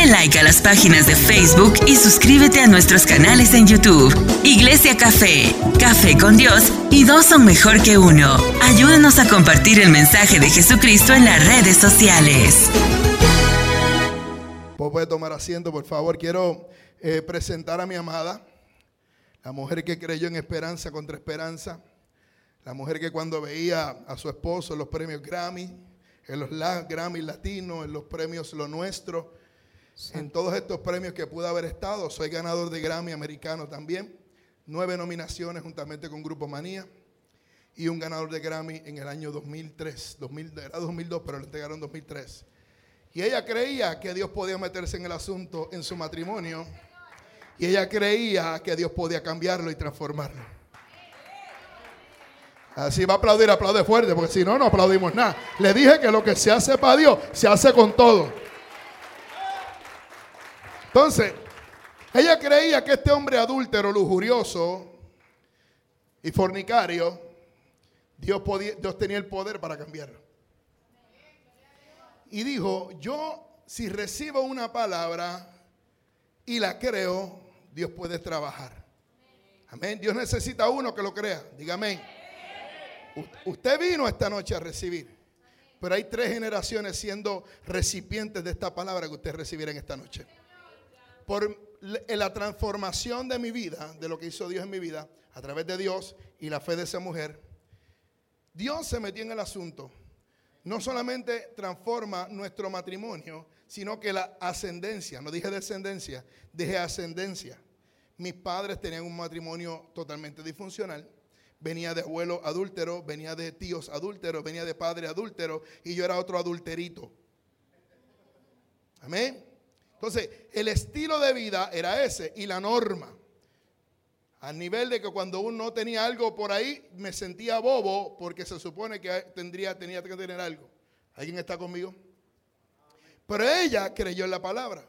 Dale like a las páginas de Facebook y suscríbete a nuestros canales en YouTube. Iglesia Café, Café con Dios y dos son mejor que uno. Ayúdanos a compartir el mensaje de Jesucristo en las redes sociales. Puede tomar asiento, por favor. Quiero eh, presentar a mi amada, la mujer que creyó en esperanza contra esperanza, la mujer que cuando veía a su esposo en los premios Grammy, en los Grammy Latinos, en los premios Lo Nuestro, en todos estos premios que pude haber estado. Soy ganador de Grammy americano también. Nueve nominaciones juntamente con Grupo Manía. Y un ganador de Grammy en el año 2003. 2000, era 2002, pero lo entregaron en 2003. Y ella creía que Dios podía meterse en el asunto en su matrimonio. Y ella creía que Dios podía cambiarlo y transformarlo. Así va a aplaudir, aplaude fuerte, porque si no, no aplaudimos nada. Le dije que lo que se hace para Dios, se hace con todo. Entonces, ella creía que este hombre adúltero, lujurioso y fornicario, Dios, podía, Dios tenía el poder para cambiarlo. Y dijo, yo si recibo una palabra y la creo, Dios puede trabajar. Amén. Dios necesita uno que lo crea. Dígame. Usted vino esta noche a recibir. Pero hay tres generaciones siendo recipientes de esta palabra que usted recibirá en esta noche por la transformación de mi vida, de lo que hizo Dios en mi vida, a través de Dios y la fe de esa mujer, Dios se metió en el asunto. No solamente transforma nuestro matrimonio, sino que la ascendencia, no dije descendencia, dije ascendencia. Mis padres tenían un matrimonio totalmente disfuncional. Venía de abuelo adúltero, venía de tíos adúlteros, venía de padre adúltero y yo era otro adulterito. Amén. Entonces, el estilo de vida era ese y la norma. Al nivel de que cuando uno no tenía algo por ahí, me sentía bobo porque se supone que tendría, tenía que tener algo. ¿Alguien está conmigo? Pero ella creyó en la palabra.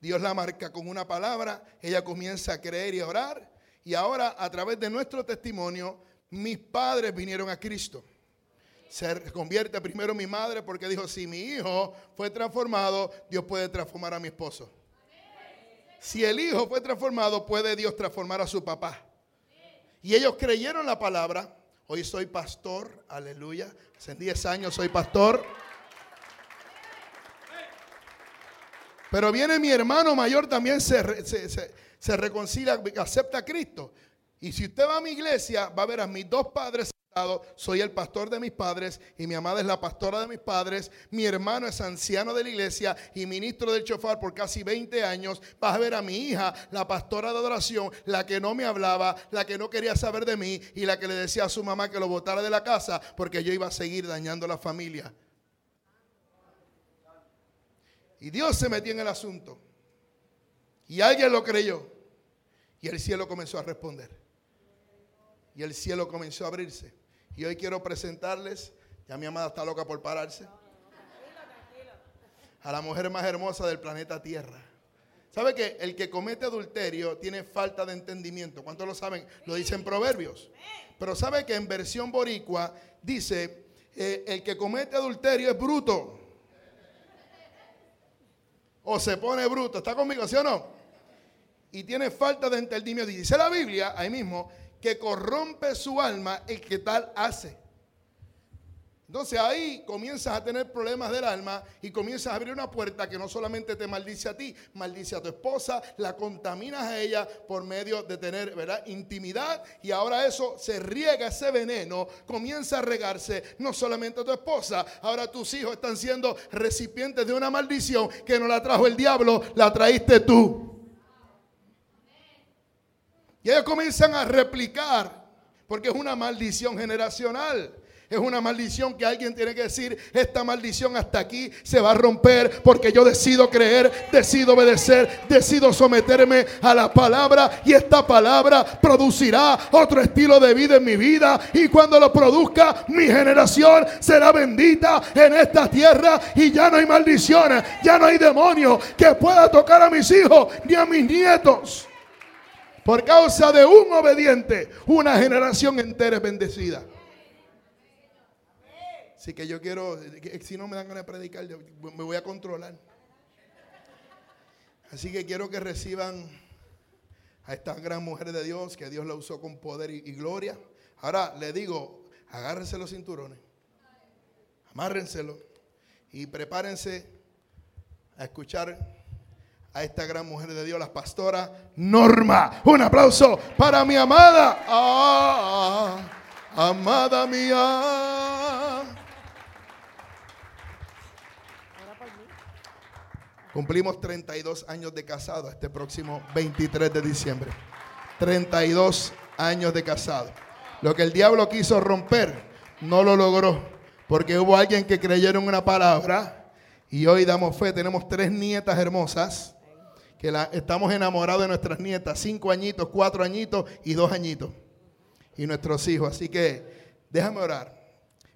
Dios la marca con una palabra, ella comienza a creer y a orar. Y ahora, a través de nuestro testimonio, mis padres vinieron a Cristo se convierte primero mi madre porque dijo, si mi hijo fue transformado, Dios puede transformar a mi esposo. Si el hijo fue transformado, puede Dios transformar a su papá. Y ellos creyeron la palabra. Hoy soy pastor, aleluya. Hace 10 años soy pastor. Pero viene mi hermano mayor también se, se, se reconcilia, acepta a Cristo. Y si usted va a mi iglesia, va a ver a mis dos padres soy el pastor de mis padres y mi amada es la pastora de mis padres. Mi hermano es anciano de la iglesia y ministro del chofar por casi 20 años. Vas a ver a mi hija, la pastora de adoración, la que no me hablaba, la que no quería saber de mí y la que le decía a su mamá que lo botara de la casa porque yo iba a seguir dañando la familia. Y Dios se metió en el asunto. Y alguien lo creyó. Y el cielo comenzó a responder. Y el cielo comenzó a abrirse. Y hoy quiero presentarles, ya mi amada está loca por pararse, a la mujer más hermosa del planeta Tierra. ¿Sabe que el que comete adulterio tiene falta de entendimiento? ¿Cuántos lo saben? Lo dicen proverbios. Pero ¿sabe que en versión boricua dice, eh, el que comete adulterio es bruto? O se pone bruto. ¿Está conmigo, sí o no? Y tiene falta de entendimiento. Dice la Biblia, ahí mismo, que corrompe su alma el que tal hace. Entonces ahí comienzas a tener problemas del alma y comienzas a abrir una puerta que no solamente te maldice a ti, maldice a tu esposa, la contaminas a ella por medio de tener, ¿verdad? Intimidad y ahora eso se riega ese veneno, comienza a regarse no solamente a tu esposa, ahora tus hijos están siendo recipientes de una maldición que no la trajo el diablo, la traíste tú. Y ellos comienzan a replicar, porque es una maldición generacional. Es una maldición que alguien tiene que decir, esta maldición hasta aquí se va a romper porque yo decido creer, decido obedecer, decido someterme a la palabra y esta palabra producirá otro estilo de vida en mi vida y cuando lo produzca mi generación será bendita en esta tierra y ya no hay maldiciones, ya no hay demonio que pueda tocar a mis hijos ni a mis nietos. Por causa de un obediente, una generación entera es bendecida. Así que yo quiero, si no me dan ganas de predicar, me voy a controlar. Así que quiero que reciban a esta gran mujer de Dios, que Dios la usó con poder y, gloria. Ahora le digo, agárrense los cinturones, amárrenselo y prepárense a escuchar a esta gran mujer de Dios, la pastora Norma. Un aplauso para mi amada, ah, amada mía. Cumplimos 32 años de casado este próximo 23 de diciembre. 32 años de casado. Lo que el diablo quiso romper, no lo logró. Porque hubo alguien que creyeron una palabra y hoy damos fe. Tenemos tres nietas hermosas que estamos enamorados de nuestras nietas. Cinco añitos, cuatro añitos y dos añitos. Y nuestros hijos. Así que déjame orar.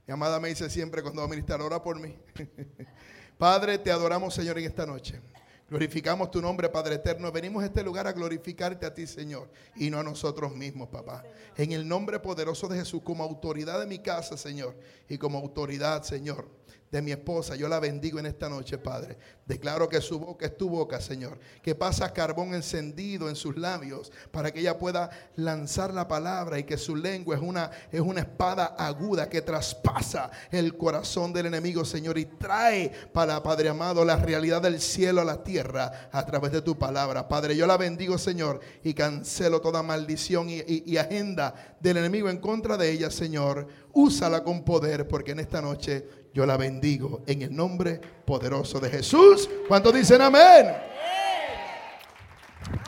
Mi amada me dice siempre cuando va a ministrar, ora por mí. Padre, te adoramos, Señor, en esta noche. Glorificamos tu nombre, Padre eterno. Venimos a este lugar a glorificarte a ti, Señor, y no a nosotros mismos, papá. En el nombre poderoso de Jesús, como autoridad de mi casa, Señor, y como autoridad, Señor, de mi esposa. Yo la bendigo en esta noche, Padre. Declaro que su boca es tu boca, Señor. Que pasa carbón encendido en sus labios para que ella pueda lanzar la palabra y que su lengua es una, es una espada aguda que traspasa el corazón del enemigo, Señor, y trae para, Padre amado, la realidad del cielo a la tierra a través de tu palabra. Padre, yo la bendigo, Señor, y cancelo toda maldición y, y agenda del enemigo en contra de ella, Señor. Úsala con poder porque en esta noche yo la bendigo en el nombre poderoso de Jesús. ¿Cuántos dicen amén?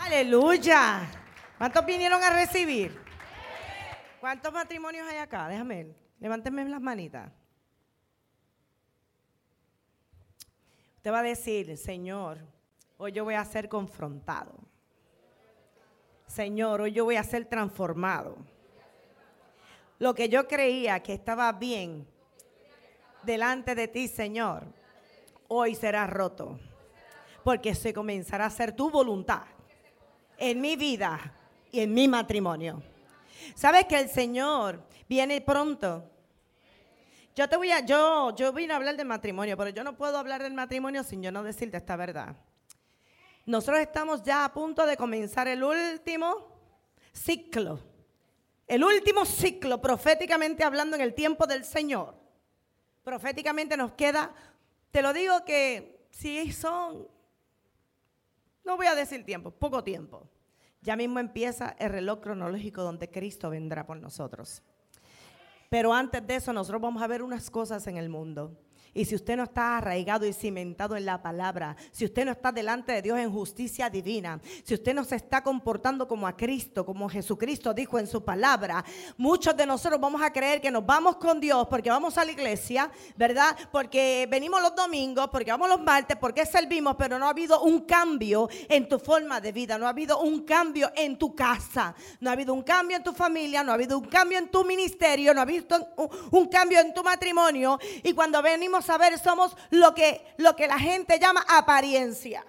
Aleluya. ¿Cuántos vinieron a recibir? ¿Cuántos matrimonios hay acá? Déjame. Levántenme las manitas. Usted va a decir, Señor, hoy yo voy a ser confrontado. Señor, hoy yo voy a ser transformado. Lo que yo creía que estaba bien, delante de ti, Señor, hoy será roto. Porque se comenzará a hacer tu voluntad en mi vida y en mi matrimonio. ¿Sabes que el Señor viene pronto? Yo te voy a, yo, yo vine a hablar del matrimonio, pero yo no puedo hablar del matrimonio sin yo no decirte esta verdad. Nosotros estamos ya a punto de comenzar el último ciclo. El último ciclo, proféticamente hablando, en el tiempo del Señor proféticamente nos queda, te lo digo que si son, no voy a decir tiempo, poco tiempo. Ya mismo empieza el reloj cronológico donde Cristo vendrá por nosotros. Pero antes de eso nosotros vamos a ver unas cosas en el mundo. Y si usted no está arraigado y cimentado en la palabra, si usted no está delante de Dios en justicia divina, si usted no se está comportando como a Cristo, como Jesucristo dijo en su palabra, muchos de nosotros vamos a creer que nos vamos con Dios porque vamos a la iglesia, ¿verdad? Porque venimos los domingos, porque vamos los martes, porque servimos, pero no ha habido un cambio en tu forma de vida, no ha habido un cambio en tu casa, no ha habido un cambio en tu familia, no ha habido un cambio en tu ministerio, no ha habido un, cambio en tu matrimonio. Y cuando venimos saber somos lo que, lo que la gente llama apariencia.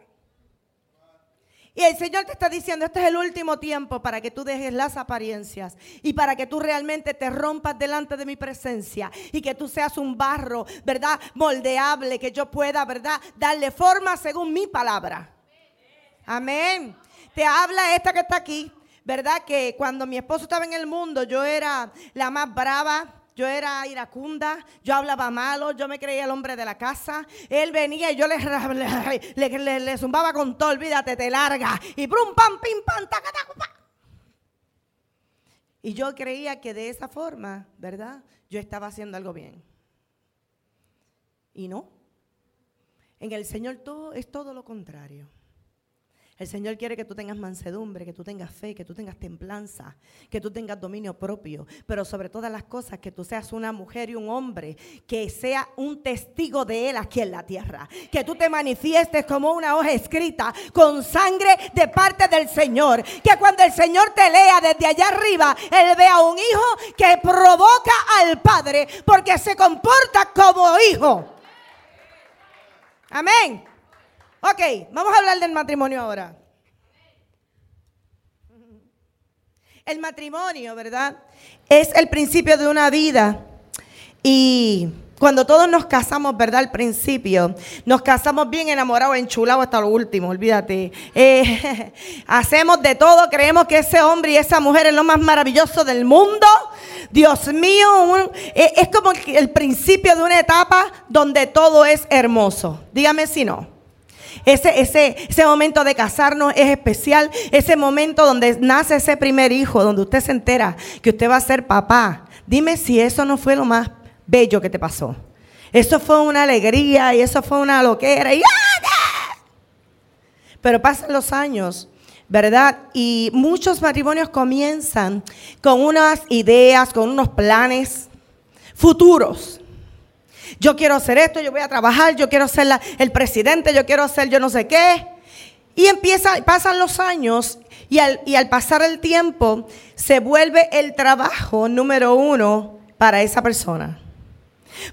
Y el Señor te está diciendo, este es el último tiempo para que tú dejes las apariencias y para que tú realmente te rompas delante de mi presencia y que tú seas un barro, ¿verdad? Moldeable, que yo pueda, ¿verdad? Darle forma según mi palabra. Amén. Te habla esta que está aquí, ¿verdad? Que cuando mi esposo estaba en el mundo, yo era la más brava, yo era iracunda, yo hablaba malo, yo me creía el hombre de la casa. Él venía y yo le, zumbaba con todo, olvídate, te larga. Y brum, pam, pim, pam, Y yo creía que de esa forma, ¿verdad? Yo estaba haciendo algo bien. Y no. En el Señor todo es todo lo contrario. El Señor quiere que tú tengas mansedumbre, que tú tengas fe, que tú tengas templanza, que tú tengas dominio propio, pero sobre todas las cosas que tú seas una mujer y un hombre que sea un testigo de Él aquí en la tierra. Que tú te manifiestes como una hoja escrita con sangre de parte del Señor. Que cuando el Señor te lea desde allá arriba, Él vea un hijo que provoca al Padre porque se comporta como hijo. Amén. Ok, vamos a hablar del matrimonio ahora. El matrimonio, ¿verdad? Es el principio de una vida. Y cuando todos nos casamos, ¿verdad? Al principio, nos casamos bien enamorados, enchulados hasta lo último, olvídate. Eh, hacemos de todo, creemos que ese hombre y esa mujer es lo más maravilloso del mundo. Dios mío, eh, es como el principio de una etapa donde todo es hermoso. Dígame si no. Ese, ese, ese momento de casarnos es especial. Ese momento donde nace ese primer hijo, donde usted se entera que usted va a ser papá. Dime si eso no fue lo más bello que te pasó. Eso fue una alegría y eso fue una loquera. Y. Pero pasan los años, ¿verdad? Y muchos matrimonios comienzan con unas ideas, con unos planes futuros. Yo quiero hacer esto, yo voy a trabajar, yo quiero ser el presidente, yo quiero ser yo no sé qué. Y empieza, pasan los años y al, y al pasar el tiempo se vuelve el trabajo número uno para esa persona.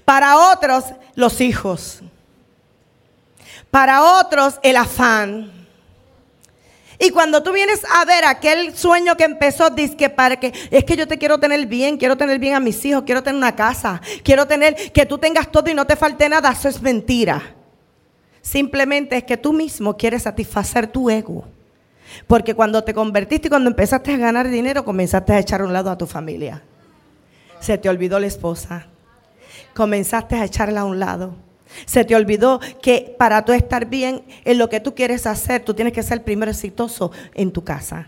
Para otros, los hijos. Para otros, el afán. Y cuando tú vienes a ver aquel sueño que empezó, dice que para que es que yo te quiero tener bien, quiero tener bien a mis hijos, quiero tener una casa, quiero tener que tú tengas todo y no te falte nada, eso es mentira. Simplemente es que tú mismo quieres satisfacer tu ego. Porque cuando te convertiste y cuando empezaste a ganar dinero, comenzaste a echar a un lado a tu familia. Se te olvidó la esposa, comenzaste a echarla a un lado. Se te olvidó que para tú estar bien en lo que tú quieres hacer, tú tienes que ser primero exitoso en tu casa.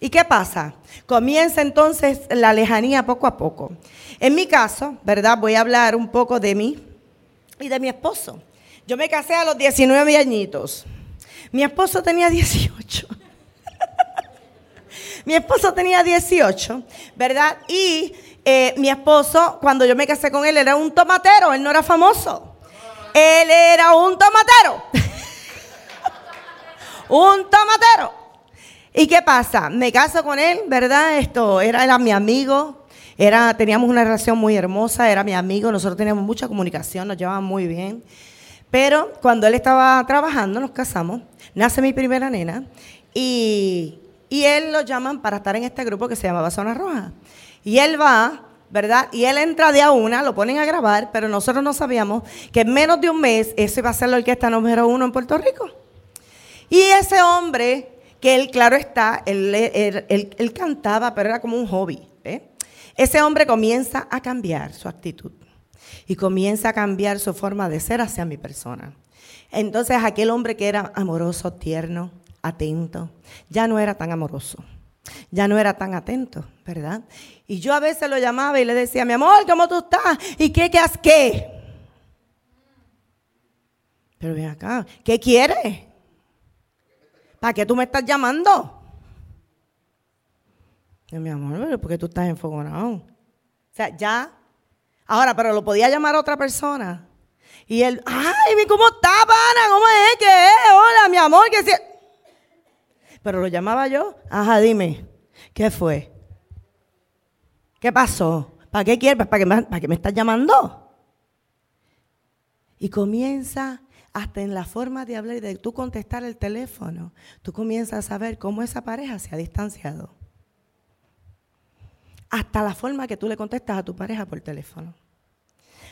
¿Y qué pasa? Comienza entonces la lejanía poco a poco. En mi caso, ¿verdad? Voy a hablar un poco de mí y de mi esposo. Yo me casé a los 19 añitos. Mi esposo tenía 18. mi esposo tenía 18, ¿verdad? Y eh, mi esposo, cuando yo me casé con él, era un tomatero, él no era famoso. Él era un tomatero. un tomatero. ¿Y qué pasa? Me caso con él, ¿verdad? Esto era, mi amigo, era, teníamos una relación muy hermosa, era mi amigo, nosotros teníamos mucha comunicación, nos llevábamos muy bien. Pero cuando él estaba trabajando, nos casamos, nace mi primera nena y, y él lo llaman para estar en este grupo que se llamaba Zona Roja. Y él va, ¿verdad? Y él entra de a una, lo ponen a grabar, pero nosotros no sabíamos que en menos de un mes ese iba a ser la orquesta número uno en Puerto Rico. Y ese hombre, que él, claro está, él, cantaba, pero era como un hobby. Ese hombre comienza a cambiar su actitud y comienza a cambiar su forma de ser hacia mi persona. Entonces aquel hombre que era amoroso, tierno, atento, ya no era tan amoroso ya no era tan atento, ¿verdad? Y yo a veces lo llamaba y le decía, mi amor, ¿cómo tú estás? ¿Y qué, qué has qué? Pero ven acá, ¿qué quieres? ¿Para qué tú me estás llamando? Mi amor, ¿por qué tú estás enfogonado? O sea, ya. Ahora, pero lo podía llamar a otra persona. Y él, ay, ¿cómo está, pana? ¿Cómo es? ¿Qué es? Hola, mi amor, que si... Pero lo llamaba yo. Ajá, dime. ¿Qué fue? ¿Qué pasó? ¿Para qué quieres? ¿Para qué me, para qué me estás llamando? Y comienza hasta en la forma de hablar y de tú contestar el teléfono. Tú comienzas a saber cómo esa pareja se ha distanciado. Hasta la forma que tú le contestas a tu pareja por teléfono.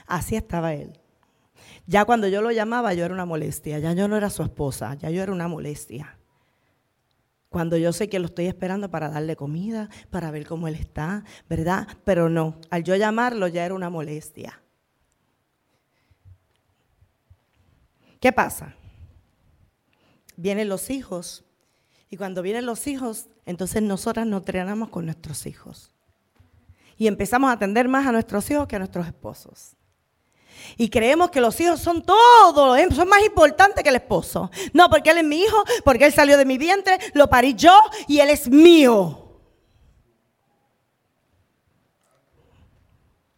Así estaba él. Ya cuando yo lo llamaba, yo era una molestia. Ya yo no era su esposa, ya yo era una molestia. Cuando yo sé que lo estoy esperando para darle comida, para ver cómo él está, ¿verdad? Pero no, al yo llamarlo ya era una molestia. ¿Qué pasa? Vienen los hijos y cuando vienen los hijos, entonces nosotras nos entrenamos con nuestros hijos. Y empezamos a atender más a nuestros hijos que a nuestros esposos. Y creemos que los hijos son todo, son más importantes que el esposo. No, porque él es mi hijo, porque él salió de mi vientre, lo parí yo y él es mío.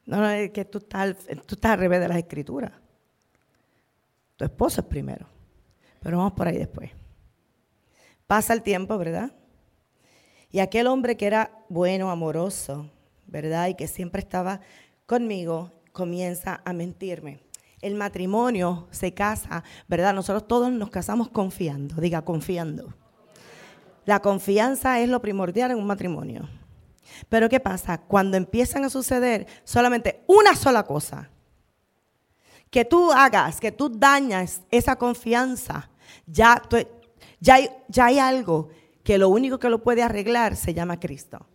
No, no, es que tú estás, tú estás al revés de las escrituras. Tu esposo es primero. Pero vamos por ahí después. Pasa el tiempo, ¿verdad? Y aquel hombre que era bueno, amoroso, ¿verdad? Y que siempre estaba conmigo, comienza a mentirme. El matrimonio se casa, ¿verdad? Nosotros todos nos casamos confiando, diga confiando. La confianza es lo primordial en un matrimonio. Pero ¿qué pasa? Cuando empiezan a suceder solamente una sola cosa, que tú hagas, que tú dañas esa confianza, ya, ya, hay, ya hay algo que lo único que lo puede arreglar se llama Cristo.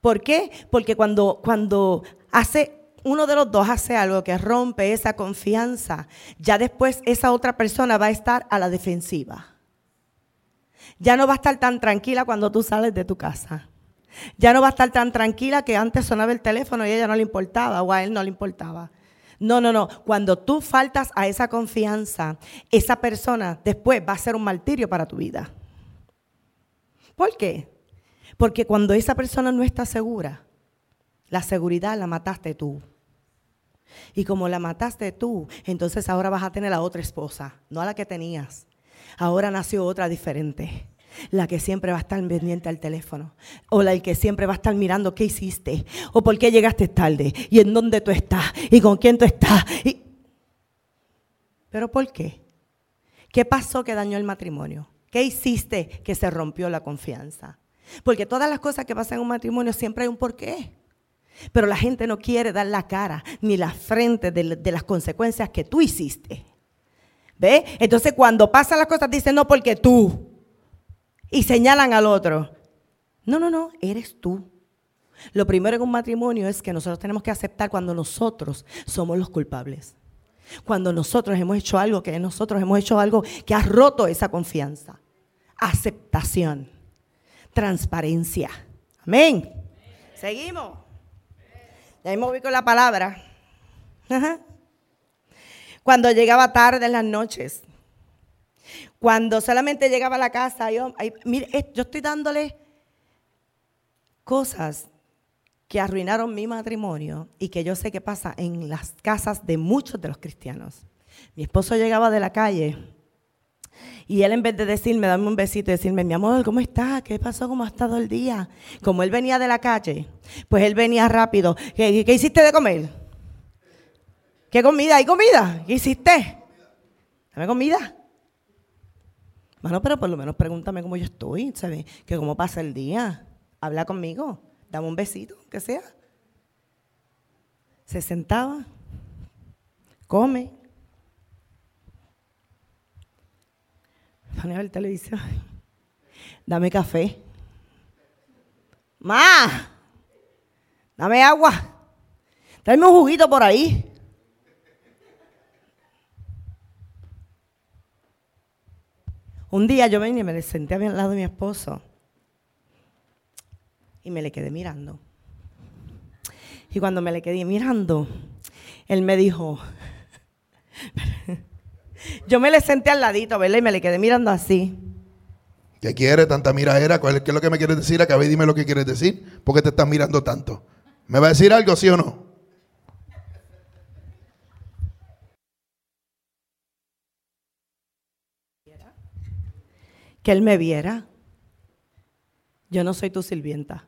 ¿Por qué? Porque cuando, cuando hace uno de los dos hace algo que rompe esa confianza, ya después esa otra persona va a estar a la defensiva. Ya no va a estar tan tranquila cuando tú sales de tu casa. Ya no va a estar tan tranquila que antes sonaba el teléfono y a ella no le importaba o a él no le importaba. No, no, no. Cuando tú faltas a esa confianza, esa persona después va a ser un martirio para tu vida. ¿Por qué? Porque cuando esa persona no está segura, la seguridad la mataste tú. Y como la mataste tú, entonces ahora vas a tener a otra esposa, no a la que tenías. Ahora nació otra diferente. La que siempre va a estar pendiente al teléfono. O la que siempre va a estar mirando qué hiciste. O por qué llegaste tarde. Y en dónde tú estás. Y con quién tú estás. ¿Pero por qué? ¿Qué pasó que dañó el matrimonio? ¿Qué hiciste que se rompió la confianza? Porque todas las cosas que pasan en un matrimonio siempre hay un porqué. Pero la gente no quiere dar la cara ni la frente de, las consecuencias que tú hiciste. ¿Ve? Entonces cuando pasan las cosas dicen, no, porque tú. Y señalan al otro. No, no, no, eres tú. Lo primero en un matrimonio es que nosotros tenemos que aceptar cuando nosotros somos los culpables. Cuando nosotros hemos hecho algo que nosotros hemos hecho algo que ha roto esa confianza. Aceptación. Transparencia. Amén. Seguimos. Ya me voy con la palabra. Cuando llegaba tarde en las noches. Cuando solamente llegaba a la casa, yo, mire, yo estoy dándole cosas que arruinaron mi matrimonio y que yo sé que pasa en las casas de muchos de los cristianos. Mi esposo llegaba de la calle y él en vez de decirme, dame un besito y decirme, mi amor, ¿cómo estás? ¿Qué pasó? ¿Cómo ha estado el día? Como él venía de la calle, pues él venía rápido. ¿Qué, hiciste de comer? ¿Qué comida? ¿Hay comida? ¿Qué hiciste? Dame comida. Bueno, pero por lo menos pregúntame cómo yo estoy, ¿sabes? Que cómo pasa el día. Habla conmigo. Dame un besito, que sea. Se sentaba. Come. Ponía el televisión. Dame café. ¡Ma! Dame agua. Dame un juguito por ahí. Un día yo venía y me senté al lado de mi esposo y me le quedé mirando. Y cuando me le quedé mirando, él me dijo, yo me le senté al ladito, ¿verdad? Y me le quedé mirando así. ¿Qué quiere tanta miradera? ¿Qué es lo que me quieres decir? Acabé y dime lo que quieres decir. ¿Por qué te estás mirando tanto? ¿Me va a decir algo, sí o no? Que él me viera. Yo no soy tu sirvienta.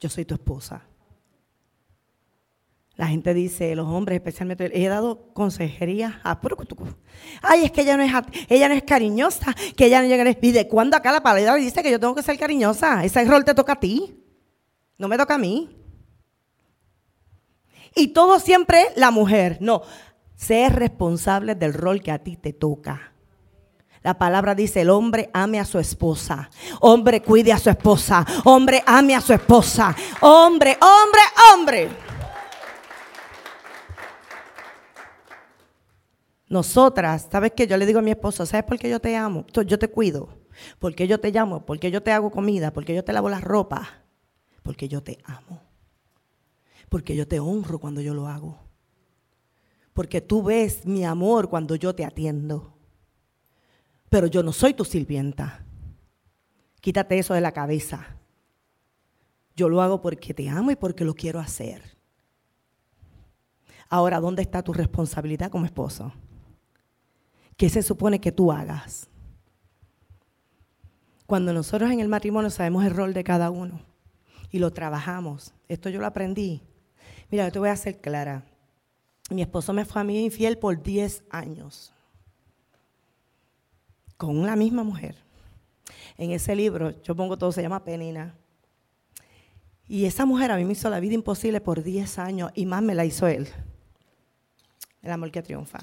Yo soy tu esposa. La gente dice, los hombres especialmente, he dado consejería a Ay, es que ella no es, ella no es cariñosa, que ella no llega. ¿Y de cuándo acá la palabra dice que yo tengo que ser cariñosa? Ese rol te toca a ti, no me toca a mí. Y todo siempre la mujer. No, ser responsable del rol que a ti te toca. La palabra dice, el hombre ame a su esposa. Hombre cuide a su esposa. Hombre ame a su esposa. Hombre, hombre, hombre. Nosotras, ¿sabes qué? Yo le digo a mi esposo, ¿sabes por qué yo te amo? Yo te cuido. Porque yo te llamo, porque yo te hago comida, porque yo te lavo la ropa, porque yo te amo. Porque yo te honro cuando yo lo hago. Porque tú ves mi amor cuando yo te atiendo. Pero yo no soy tu sirvienta. Quítate eso de la cabeza. Yo lo hago porque te amo y porque lo quiero hacer. Ahora, ¿dónde está tu responsabilidad como esposo? ¿Qué se supone que tú hagas? Cuando nosotros en el matrimonio sabemos el rol de cada uno y lo trabajamos, esto yo lo aprendí. Mira, yo te voy a ser clara. Mi esposo me fue a mí infiel por 10 años con la misma mujer. en ese libro, yo pongo todo, se llama Penina. Y esa mujer a mí me hizo la vida imposible por 10 años y más me la hizo él. El amor que triunfa.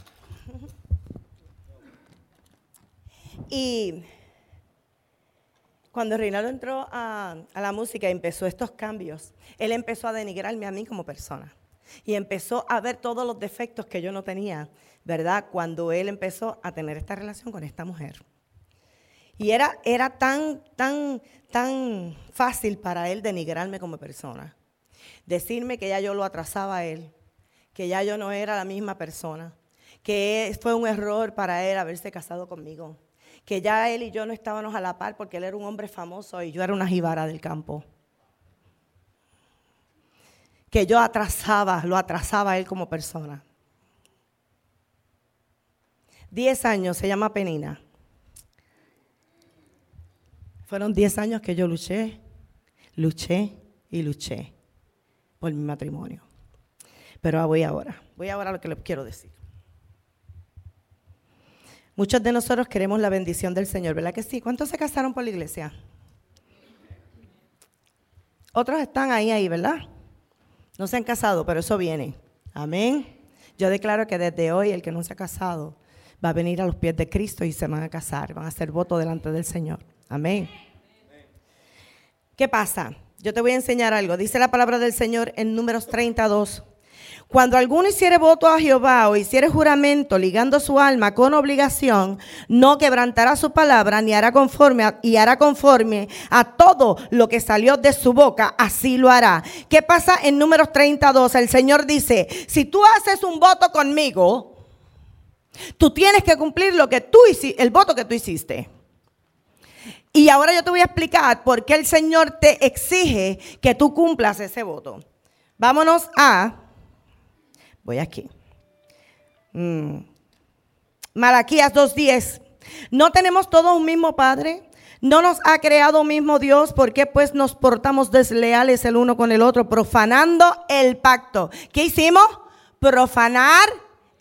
Y cuando Reinaldo entró a, la música y empezó estos cambios, él empezó a denigrarme a mí como persona. Y empezó a ver todos los defectos que yo no tenía, ¿verdad? Cuando él empezó a tener esta relación con esta mujer. Y era, era tan, tan, tan fácil para él denigrarme como persona. Decirme que ya yo lo atrasaba a él, que ya yo no era la misma persona, que fue un error para él haberse casado conmigo, que ya él y yo no estábamos a la par porque él era un hombre famoso y yo era una jibara del campo. Que yo atrasaba, lo atrasaba a él como persona. Diez años, se llama Penina. Fueron 10 años que yo luché, luché y luché por mi matrimonio. Pero voy ahora, voy ahora a lo que les quiero decir. Muchos de nosotros queremos la bendición del Señor, ¿verdad que sí? ¿Cuántos se casaron por la iglesia? Otros están ahí, ahí, ¿verdad? No se han casado, pero eso viene. Amén. Yo declaro que desde hoy el que no se ha casado va a venir a los pies de Cristo y se van a casar, van a hacer voto delante del Señor. Amén. ¿Qué pasa? Yo te voy a enseñar algo. Dice la palabra del Señor en números 32. Cuando alguno hiciere voto a Jehová o hiciere juramento ligando su alma con obligación, no quebrantará su palabra ni hará conforme y hará conforme a todo lo que salió de su boca, así lo hará. ¿Qué pasa en números 32? El Señor dice, si tú haces un voto conmigo, tú tienes que cumplir lo que tú el voto que tú hiciste. Y ahora yo te voy a explicar por qué el Señor te exige que tú cumplas ese voto. Vámonos a, voy aquí. Mm. Malaquías 2.10. ¿No tenemos todos un mismo Padre? ¿No nos ha creado mismo Dios? ¿Por qué pues nos portamos desleales el uno con el otro, profanando el pacto? ¿Qué hicimos? Profanar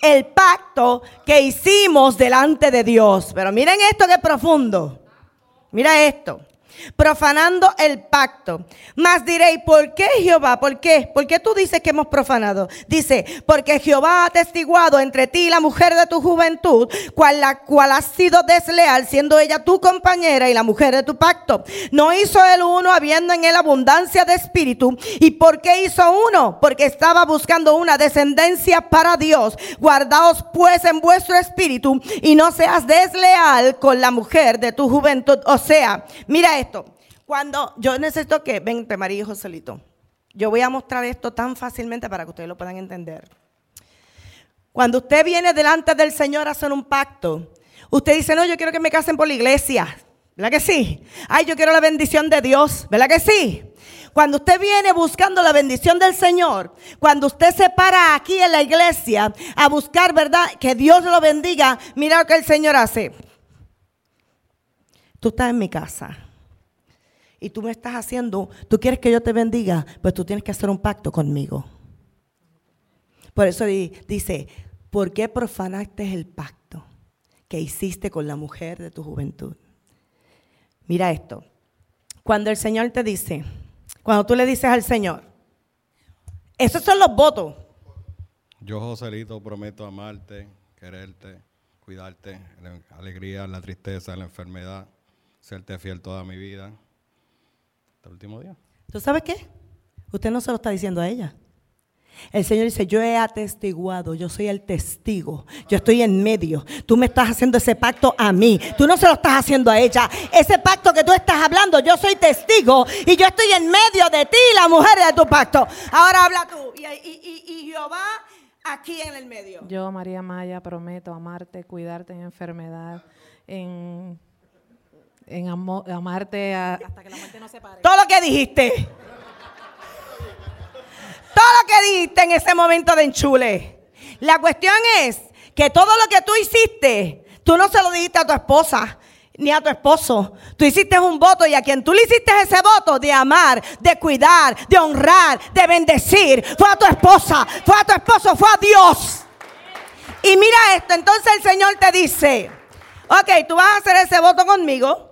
el pacto que hicimos delante de Dios. Pero miren esto que profundo. Mira esto. Profanando el pacto. Mas diréis, ¿por qué Jehová? ¿Por qué? ¿Por qué tú dices que hemos profanado? Dice, porque Jehová ha atestiguado entre ti y la mujer de tu juventud, cual la cual ha sido desleal, siendo ella tu compañera y la mujer de tu pacto. No hizo el uno habiendo en él abundancia de espíritu. ¿Y por qué hizo uno? Porque estaba buscando una descendencia para Dios. Guardaos pues en vuestro espíritu y no seas desleal con la mujer de tu juventud. O sea, mira esto. Cuando yo necesito que, vente María y Joselito, yo voy a mostrar esto tan fácilmente para que ustedes lo puedan entender. Cuando usted viene delante del Señor a hacer un pacto, usted dice, no, yo quiero que me casen por la iglesia. ¿Verdad que sí? Ay, yo quiero la bendición de Dios. ¿Verdad que sí? Cuando usted viene buscando la bendición del Señor, cuando usted se para aquí en la iglesia a buscar, ¿verdad? Que Dios lo bendiga, mira lo que el Señor hace. Tú estás en mi casa y tú me estás haciendo, tú quieres que yo te bendiga, pues tú tienes que hacer un pacto conmigo. Por eso dice, ¿por qué profanaste el pacto que hiciste con la mujer de tu juventud? Mira esto. Cuando el Señor te dice, cuando tú le dices al Señor, esos son los votos. Yo, Joselito, prometo amarte, quererte, cuidarte, la alegría, la tristeza, la enfermedad, serte fiel toda mi vida el último día. ¿Tú sabes qué? Usted no se lo está diciendo a ella. El Señor dice, yo he atestiguado, yo soy el testigo, yo estoy en medio. Tú me estás haciendo ese pacto a mí, tú no se lo estás haciendo a ella. Ese pacto que tú estás hablando, yo soy testigo y yo estoy en medio de ti, la mujer de tu pacto. Ahora habla tú y, y, y Jehová aquí en el medio. Yo, María Maya, prometo amarte, cuidarte en enfermedad, en en amarte hasta que la muerte no se pare. Todo lo que dijiste. Todo lo que dijiste en ese momento de enchule. La cuestión es que todo lo que tú hiciste, tú no se lo dijiste a tu esposa ni a tu esposo. Tú hiciste un voto y a quien tú le hiciste ese voto de amar, de cuidar, de honrar, de bendecir, fue a tu esposa, fue a tu esposo, fue a Dios. Y mira esto, entonces el Señor te dice, ok, tú vas a hacer ese voto conmigo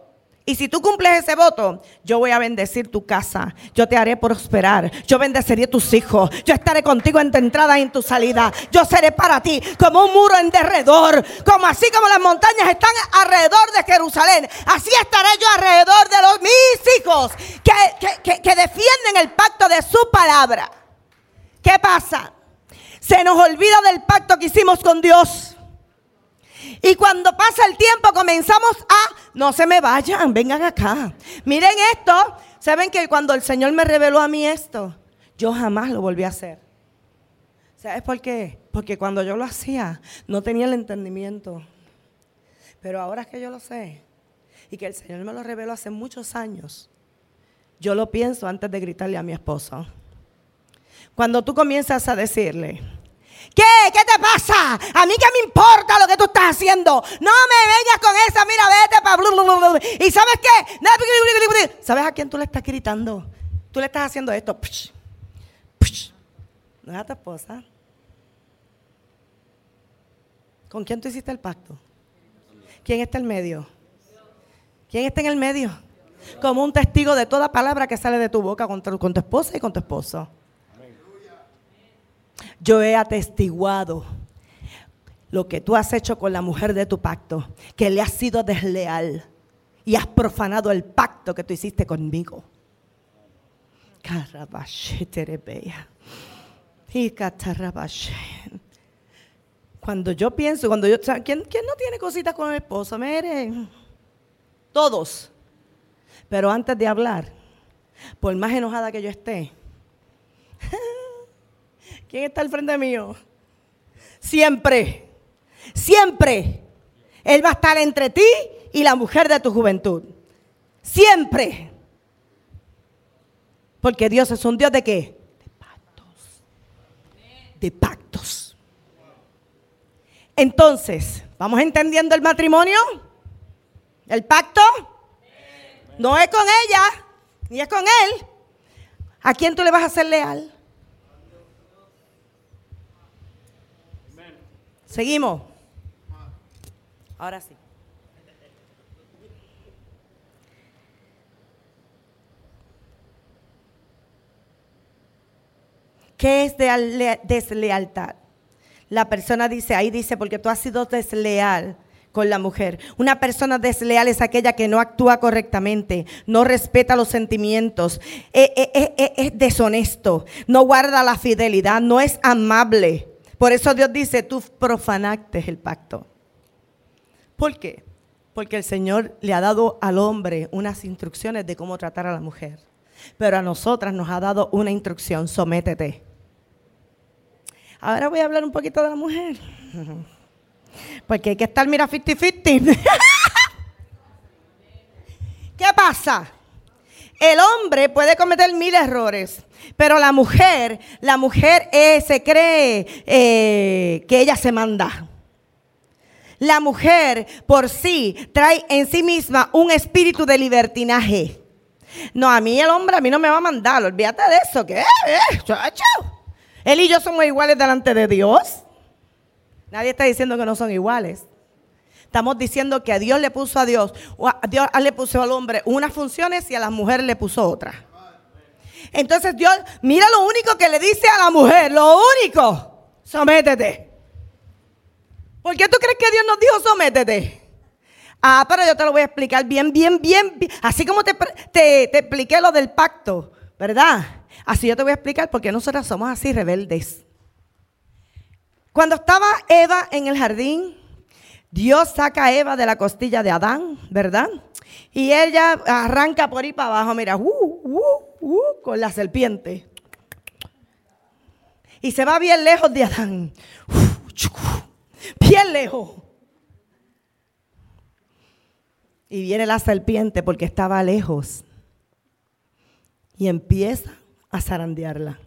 Y si tú cumples ese voto, yo voy a bendecir tu casa. Yo te haré prosperar. Yo bendeciré tus hijos. Yo estaré contigo en tu entrada y en tu salida. Yo seré para ti como un muro en derredor. Como así como las montañas están alrededor de Jerusalén. Así estaré yo alrededor de los mis hijos que, que defienden el pacto de su palabra. ¿Qué pasa? Se nos olvida del pacto que hicimos con Dios. Y cuando pasa el tiempo comenzamos a, no se me vayan, vengan acá. Miren esto, saben que cuando el Señor me reveló a mí esto, yo jamás lo volví a hacer. ¿Sabes por qué? Porque cuando yo lo hacía no tenía el entendimiento. Pero ahora que yo lo sé y que el Señor me lo reveló hace muchos años, yo lo pienso antes de gritarle a mi esposo. Cuando tú comienzas a decirle, ¿Qué? ¿Qué te pasa? A mí qué me importa lo que tú estás haciendo. No me vengas con esa, mira, vete para... ¿Y sabes qué? ¿Sabes a quién tú le estás gritando? Tú le estás haciendo esto. No es a tu esposa. ¿Con quién tú hiciste el pacto? ¿Quién está en el medio? ¿Quién está en el medio? Como un testigo de toda palabra que sale de tu boca tu, con tu esposa y con tu esposo yo he atestiguado lo que tú has hecho con la mujer de tu pacto, que le has sido desleal y has profanado el pacto que tú hiciste conmigo. Cuando yo pienso, cuando yo, ¿quién, ¿quién, no tiene cositas con el esposo? Mire, todos. Pero antes de hablar, por más enojada que yo esté, ¿Quién está al frente mío? Siempre, siempre. Él va a estar entre ti y la mujer de tu juventud. Siempre. Porque Dios es un Dios de qué? De pactos. De pactos. Entonces, ¿vamos entendiendo el matrimonio? ¿El pacto? No es con ella, ni es con él. ¿A quién tú le vas a ser leal? Seguimos. Ahora sí. ¿Qué es de deslealtad? La persona dice, ahí dice, porque tú has sido desleal con la mujer. Una persona desleal es aquella que no actúa correctamente, no respeta los sentimientos, es, e, e, e, es deshonesto, no guarda la fidelidad, no es amable. Por eso Dios dice, tú profanaste el pacto. ¿Por qué? Porque el Señor le ha dado al hombre unas instrucciones de cómo tratar a la mujer. Pero a nosotras nos ha dado una instrucción, sométete. Ahora voy a hablar un poquito de la mujer. Porque hay que estar, mira, 50-50. ¿Qué pasa? El hombre puede cometer mil errores, pero la mujer, la mujer eh, se cree eh, que ella se manda. La mujer por sí trae en sí misma un espíritu de libertinaje. No, a mí el hombre a mí no me va a mandar, olvídate de eso, ¿qué? Eh, Él y yo somos iguales delante de Dios. Nadie está diciendo que no son iguales. Estamos diciendo que a Dios le puso a Dios, a Dios le puso al hombre unas funciones y a las mujeres le puso otras. Entonces Dios, mira lo único que le dice a la mujer, lo único, sométete. ¿Por qué tú crees que Dios nos dijo sométete? Ah, pero yo te lo voy a explicar bien, bien, bien, así como te, te, te expliqué lo del pacto, ¿verdad? Así yo te voy a explicar por qué nosotras somos así rebeldes. Cuando estaba Eva en el jardín, Dios saca a Eva de la costilla de Adán, ¿verdad? Y ella arranca por ahí para abajo, mira, uh, uh, uh, con la serpiente. Y se va bien lejos de Adán. Bien lejos. Y viene la serpiente porque estaba lejos. Y empieza a zarandearla.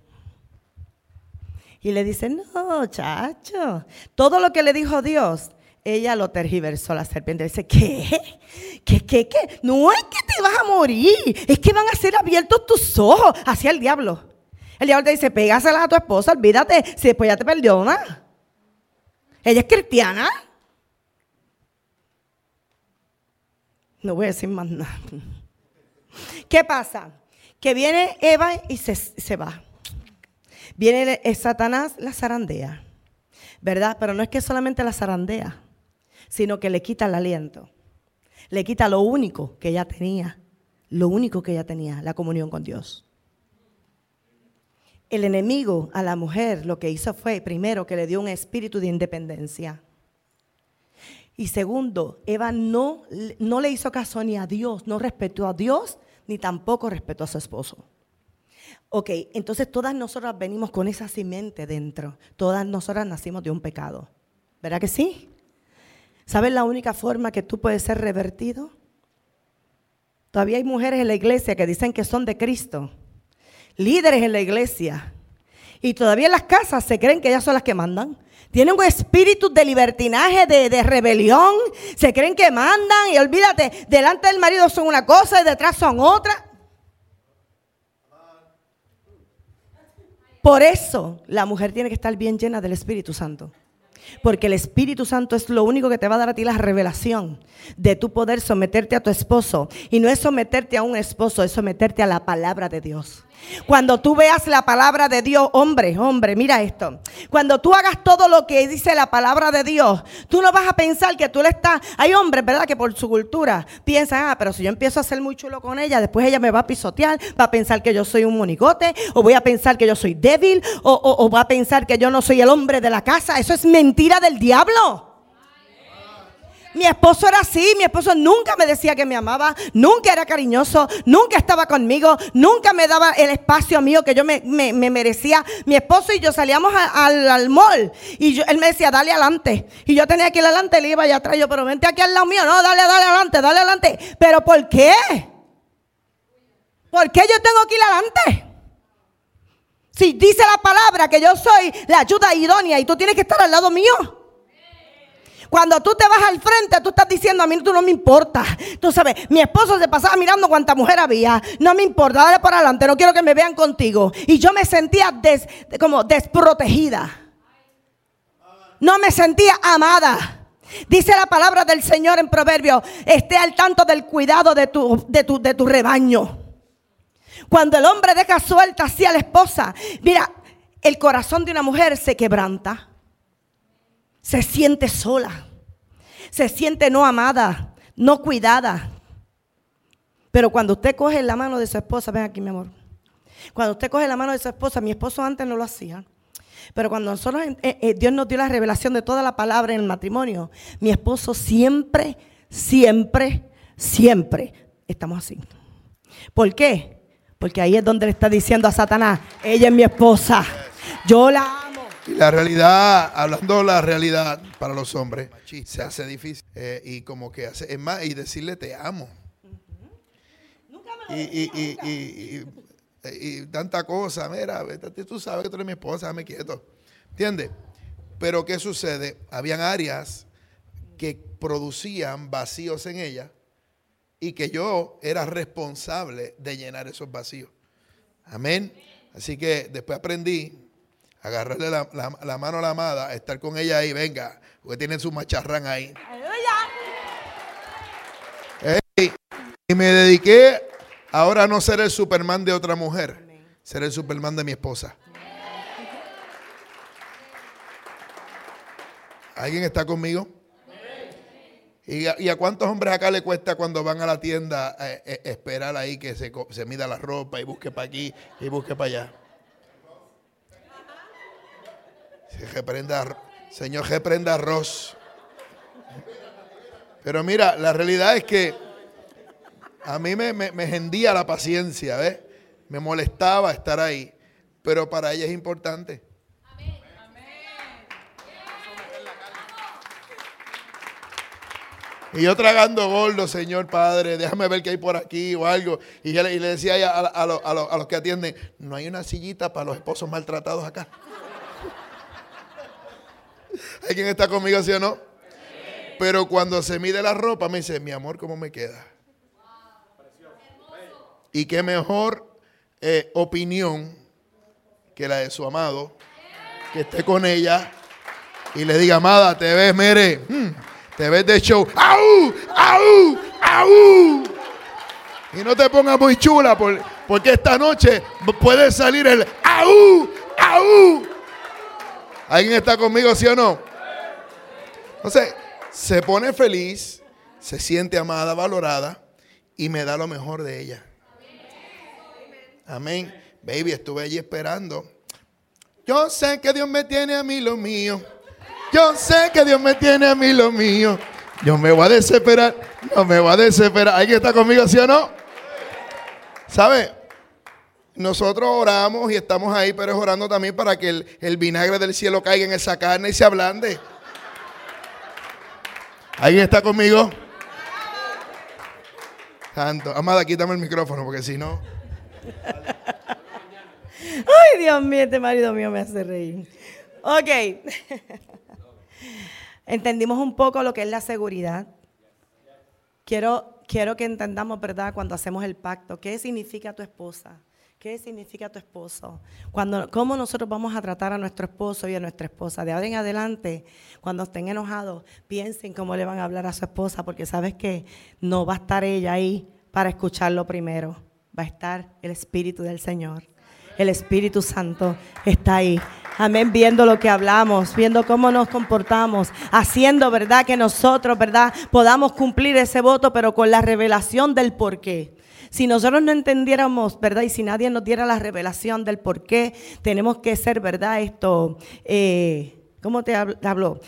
Y le dice, no, chacho. Todo lo que le dijo Dios, ella lo tergiversó la serpiente. Dice, ¿qué? ¿Qué, qué, qué? No es que te vas a morir, es que van a ser abiertos tus ojos hacia el diablo. El diablo te dice, pégasela a tu esposa, olvídate, si después ya te perdona. Ella es cristiana. No voy a decir más nada. ¿Qué pasa? Que viene Eva y se, se va. Viene Satanás, la zarandea. ¿Verdad? Pero no es que solamente la zarandea, sino que le quita el aliento. Le quita lo único que ella tenía. Lo único que ella tenía, la comunión con Dios. El enemigo a la mujer lo que hizo fue, primero, que le dio un espíritu de independencia. Y segundo, Eva no, no le hizo caso ni a Dios, no respetó a Dios, ni tampoco respetó a su esposo. Ok, entonces todas nosotras venimos con esa simiente dentro. Todas nosotras nacimos de un pecado. ¿Verdad que sí? ¿Sabes la única forma que tú puedes ser revertido? Todavía hay mujeres en la iglesia que dicen que son de Cristo, líderes en la iglesia, y todavía en las casas se creen que ellas son las que mandan. Tienen un espíritu de libertinaje, de, de rebelión, se creen que mandan y olvídate, delante del marido son una cosa y detrás son otra. Por eso la mujer tiene que estar bien llena del Espíritu Santo. Porque el Espíritu Santo es lo único que te va a dar a ti la revelación de tu poder someterte a tu esposo. Y no es someterte a un esposo, es someterte a la palabra de Dios. Cuando tú veas la palabra de Dios, hombre, hombre, mira esto. Cuando tú hagas todo lo que dice la palabra de Dios, tú no vas a pensar que tú le estás... Hay hombres, ¿verdad? Que por su cultura piensan, ah, pero si yo empiezo a ser muy chulo con ella, después ella me va a pisotear, va a pensar que yo soy un monigote, o voy a pensar que yo soy débil, o, o- o va a pensar que yo no soy el hombre de la casa. Eso es mentira del diablo. Mi esposo era así, mi esposo nunca me decía que me amaba, nunca era cariñoso, nunca estaba conmigo, nunca me daba el espacio mío que yo me, me- me merecía. Mi esposo y yo salíamos al, al mall y yo- él me decía, dale adelante. Y yo tenía que ir adelante, él iba allá atrás, yo, pero vente aquí al lado mío, no, dale, dale adelante, dale adelante. ¿Pero por qué? ¿Por qué yo tengo que ir adelante? Si dice la palabra que yo soy la ayuda idónea y tú tienes que estar al lado mío. Cuando tú te vas al frente, tú estás diciendo, a mí tú no me importa. Tú sabes, mi esposo se pasaba mirando cuánta mujer había. No me importa, dale para adelante, no quiero que me vean contigo. Y yo me sentía como desprotegida. No me sentía amada. Dice la palabra del Señor en Proverbios, esté al tanto del cuidado de tu, de tu rebaño. Cuando el hombre deja suelta así a la esposa, mira, el corazón de una mujer se quebranta se siente sola, se siente no amada, no cuidada. Pero cuando usted coge la mano de su esposa, ven aquí mi amor, cuando usted coge la mano de su esposa, mi esposo antes no lo hacía, pero cuando nosotros, eh, eh, Dios nos dio la revelación de toda la palabra en el matrimonio, mi esposo siempre, siempre, siempre estamos así. ¿Por qué? Porque ahí es donde le está diciendo a Satanás, ella es mi esposa, yo la. Y la realidad, hablando de la realidad para los hombres, se hace difícil. eh, y como que hace, es más, y decirle te amo. Y, y, y, y, y- y tanta cosa, mira, vete, tú sabes que tú eres mi esposa, dame quieto. ¿Entiendes? Pero ¿qué sucede? Habían áreas que producían vacíos en ella y que yo era responsable de llenar esos vacíos. Amén. Así que después aprendí agarrarle la, la- mano a la amada, estar con ella ahí, venga, porque tienen su macharrán ahí. Y me dediqué ahora a no ser el Superman de otra mujer, ser el Superman de mi esposa. ¿Alguien está conmigo? ¿Y a, cuántos hombres acá le cuesta cuando van a la tienda eh, eh, esperar ahí que se, se mida la ropa y busque para aquí y busque para allá? Se reprenda Señor, reprenda arroz. Pero mira, la realidad es que a mí me, me, me hendía la paciencia, ¿ves? Me molestaba estar ahí. Pero para ella es importante. Y yo tragando gordo, Señor Padre, déjame ver qué hay por aquí o algo. Y, le, y le decía a, a, a los- a los que atienden, no hay una sillita para los esposos maltratados acá. ¿Hay quien está conmigo, sí o no? Pero cuando se mide la ropa, me dice, mi amor, ¿cómo me queda? Y qué mejor eh, opinión que la de su amado, que esté con ella y le diga, amada, te ves, mire, mm, te ves de show. ¡Au! ¡Au! ¡Aú! Y no te pongas muy chula porque esta noche puede salir el ¡Aú! ¡Aú! ¿Alguien está conmigo, sí o no? Entonces, se pone feliz, se siente amada, valorada y me da lo mejor de ella. Amén. Baby, estuve allí esperando. Yo sé que Dios me tiene a mí lo mío. Yo sé que Dios me tiene a mí lo mío. Yo me voy a desesperar. No me voy a desesperar. ¿Alguien está conmigo, sí o no? ¿Sabe? Nosotros oramos y estamos ahí, pero es orando también para que el, vinagre del cielo caiga en esa carne y se ablande. ¿Alguien está conmigo? Santo. Amada, quítame el micrófono porque si no. Ay, Dios mío, este marido mío me hace reír. Ok. Entendimos un poco lo que es la seguridad. Quiero, quiero que entendamos, ¿verdad? Cuando hacemos el pacto, ¿qué significa tu esposa? ¿Qué significa tu esposo? Cuando, ¿Cómo nosotros vamos a tratar a nuestro esposo y a nuestra esposa? De ahora en adelante, cuando estén enojados, piensen cómo le van a hablar a su esposa, porque sabes que no va a estar ella ahí para escucharlo primero. Va a estar el Espíritu del Señor. El Espíritu Santo está ahí. Amén, viendo lo que hablamos, viendo cómo nos comportamos, haciendo, ¿verdad? Que nosotros, ¿verdad? Podamos cumplir ese voto, pero con la revelación del porqué. Si nosotros no entendiéramos, ¿verdad? Y si nadie nos diera la revelación del por qué tenemos que ser, ¿verdad? Esto, eh, ¿cómo te hablo?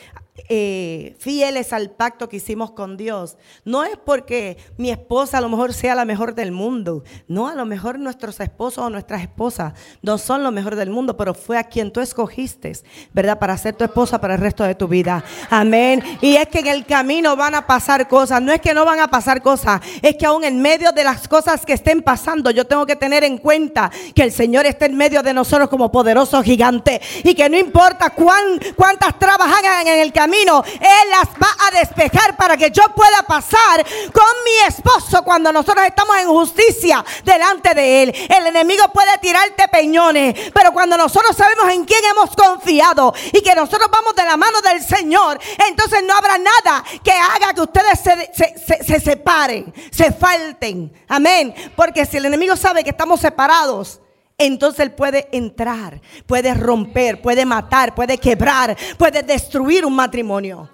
Eh, fieles al pacto que hicimos con Dios. No es porque mi esposa a lo mejor sea la mejor del mundo. No, a lo mejor nuestros esposos o nuestras esposas no son lo mejor del mundo, pero fue a quien tú escogiste, ¿verdad? Para ser tu esposa para el resto de tu vida. Amén. Y es que en el camino van a pasar cosas. No es que no van a pasar cosas. Es que aún en medio de las cosas que estén pasando, yo tengo que tener en cuenta que el Señor está en medio de nosotros como poderoso gigante. Y que no importa cuán, cuántas trabas hagan en el camino él las va a despejar para que yo pueda pasar con mi esposo cuando nosotros estamos en justicia delante de Él. El enemigo puede tirarte peñones, pero cuando nosotros sabemos en quién hemos confiado y que nosotros vamos de la mano del Señor, entonces no habrá nada que haga que ustedes se, se separen, se falten. Amén. Porque si el enemigo sabe que estamos separados, entonces Él puede entrar, puede romper, puede matar, puede quebrar, puede destruir un matrimonio.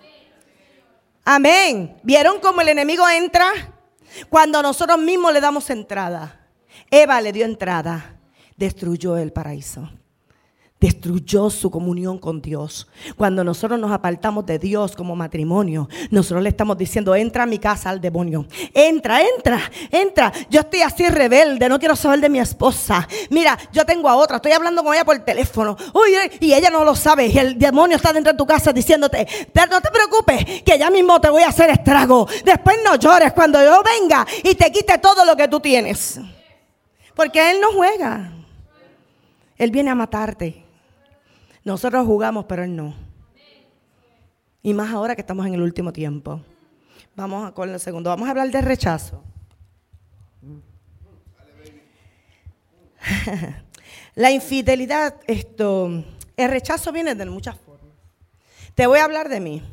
Amén. ¿Vieron cómo el enemigo entra? Cuando nosotros mismos le damos entrada. Eva le dio entrada, destruyó el paraíso destruyó su comunión con Dios. Cuando nosotros nos apartamos de Dios como matrimonio, nosotros le estamos diciendo, entra a mi casa al demonio. Entra, entra, entra. Yo estoy así rebelde, no quiero saber de mi esposa. Mira, yo tengo a otra, estoy hablando con ella por teléfono. Uy, y ella no lo sabe. Y el demonio está dentro de tu casa diciéndote, no te preocupes, que ya mismo te voy a hacer estrago. Después no llores cuando yo venga y te quite todo lo que tú tienes. Porque Él no juega. Él viene a matarte. Nosotros jugamos, pero Él no. Y más ahora que estamos en el último tiempo. Vamos con el segundo. Vamos a hablar de rechazo. La infidelidad, esto, el rechazo viene de muchas formas. Te voy a hablar de mí.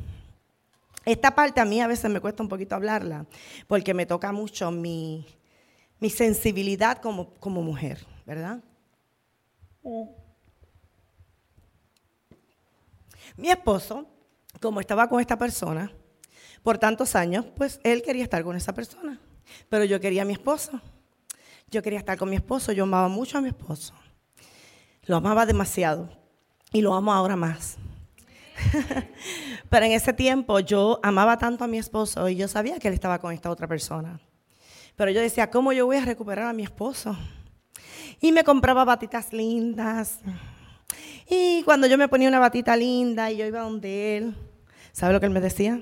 Esta parte a mí a veces me cuesta un poquito hablarla, porque me toca mucho mi, mi sensibilidad como, como mujer, ¿verdad? Mi esposo, como estaba con esta persona por tantos años, pues él quería estar con esa persona. Pero yo quería a mi esposo. Yo quería estar con mi esposo. Yo amaba mucho a mi esposo. Lo amaba demasiado. Y lo amo ahora más. Pero en ese tiempo yo amaba tanto a mi esposo y yo sabía que él estaba con esta otra persona. Pero yo decía, ¿cómo yo voy a recuperar a mi esposo? Y me compraba batitas lindas, y cuando yo me ponía una batita linda y yo iba donde él, ¿sabe lo que él me decía?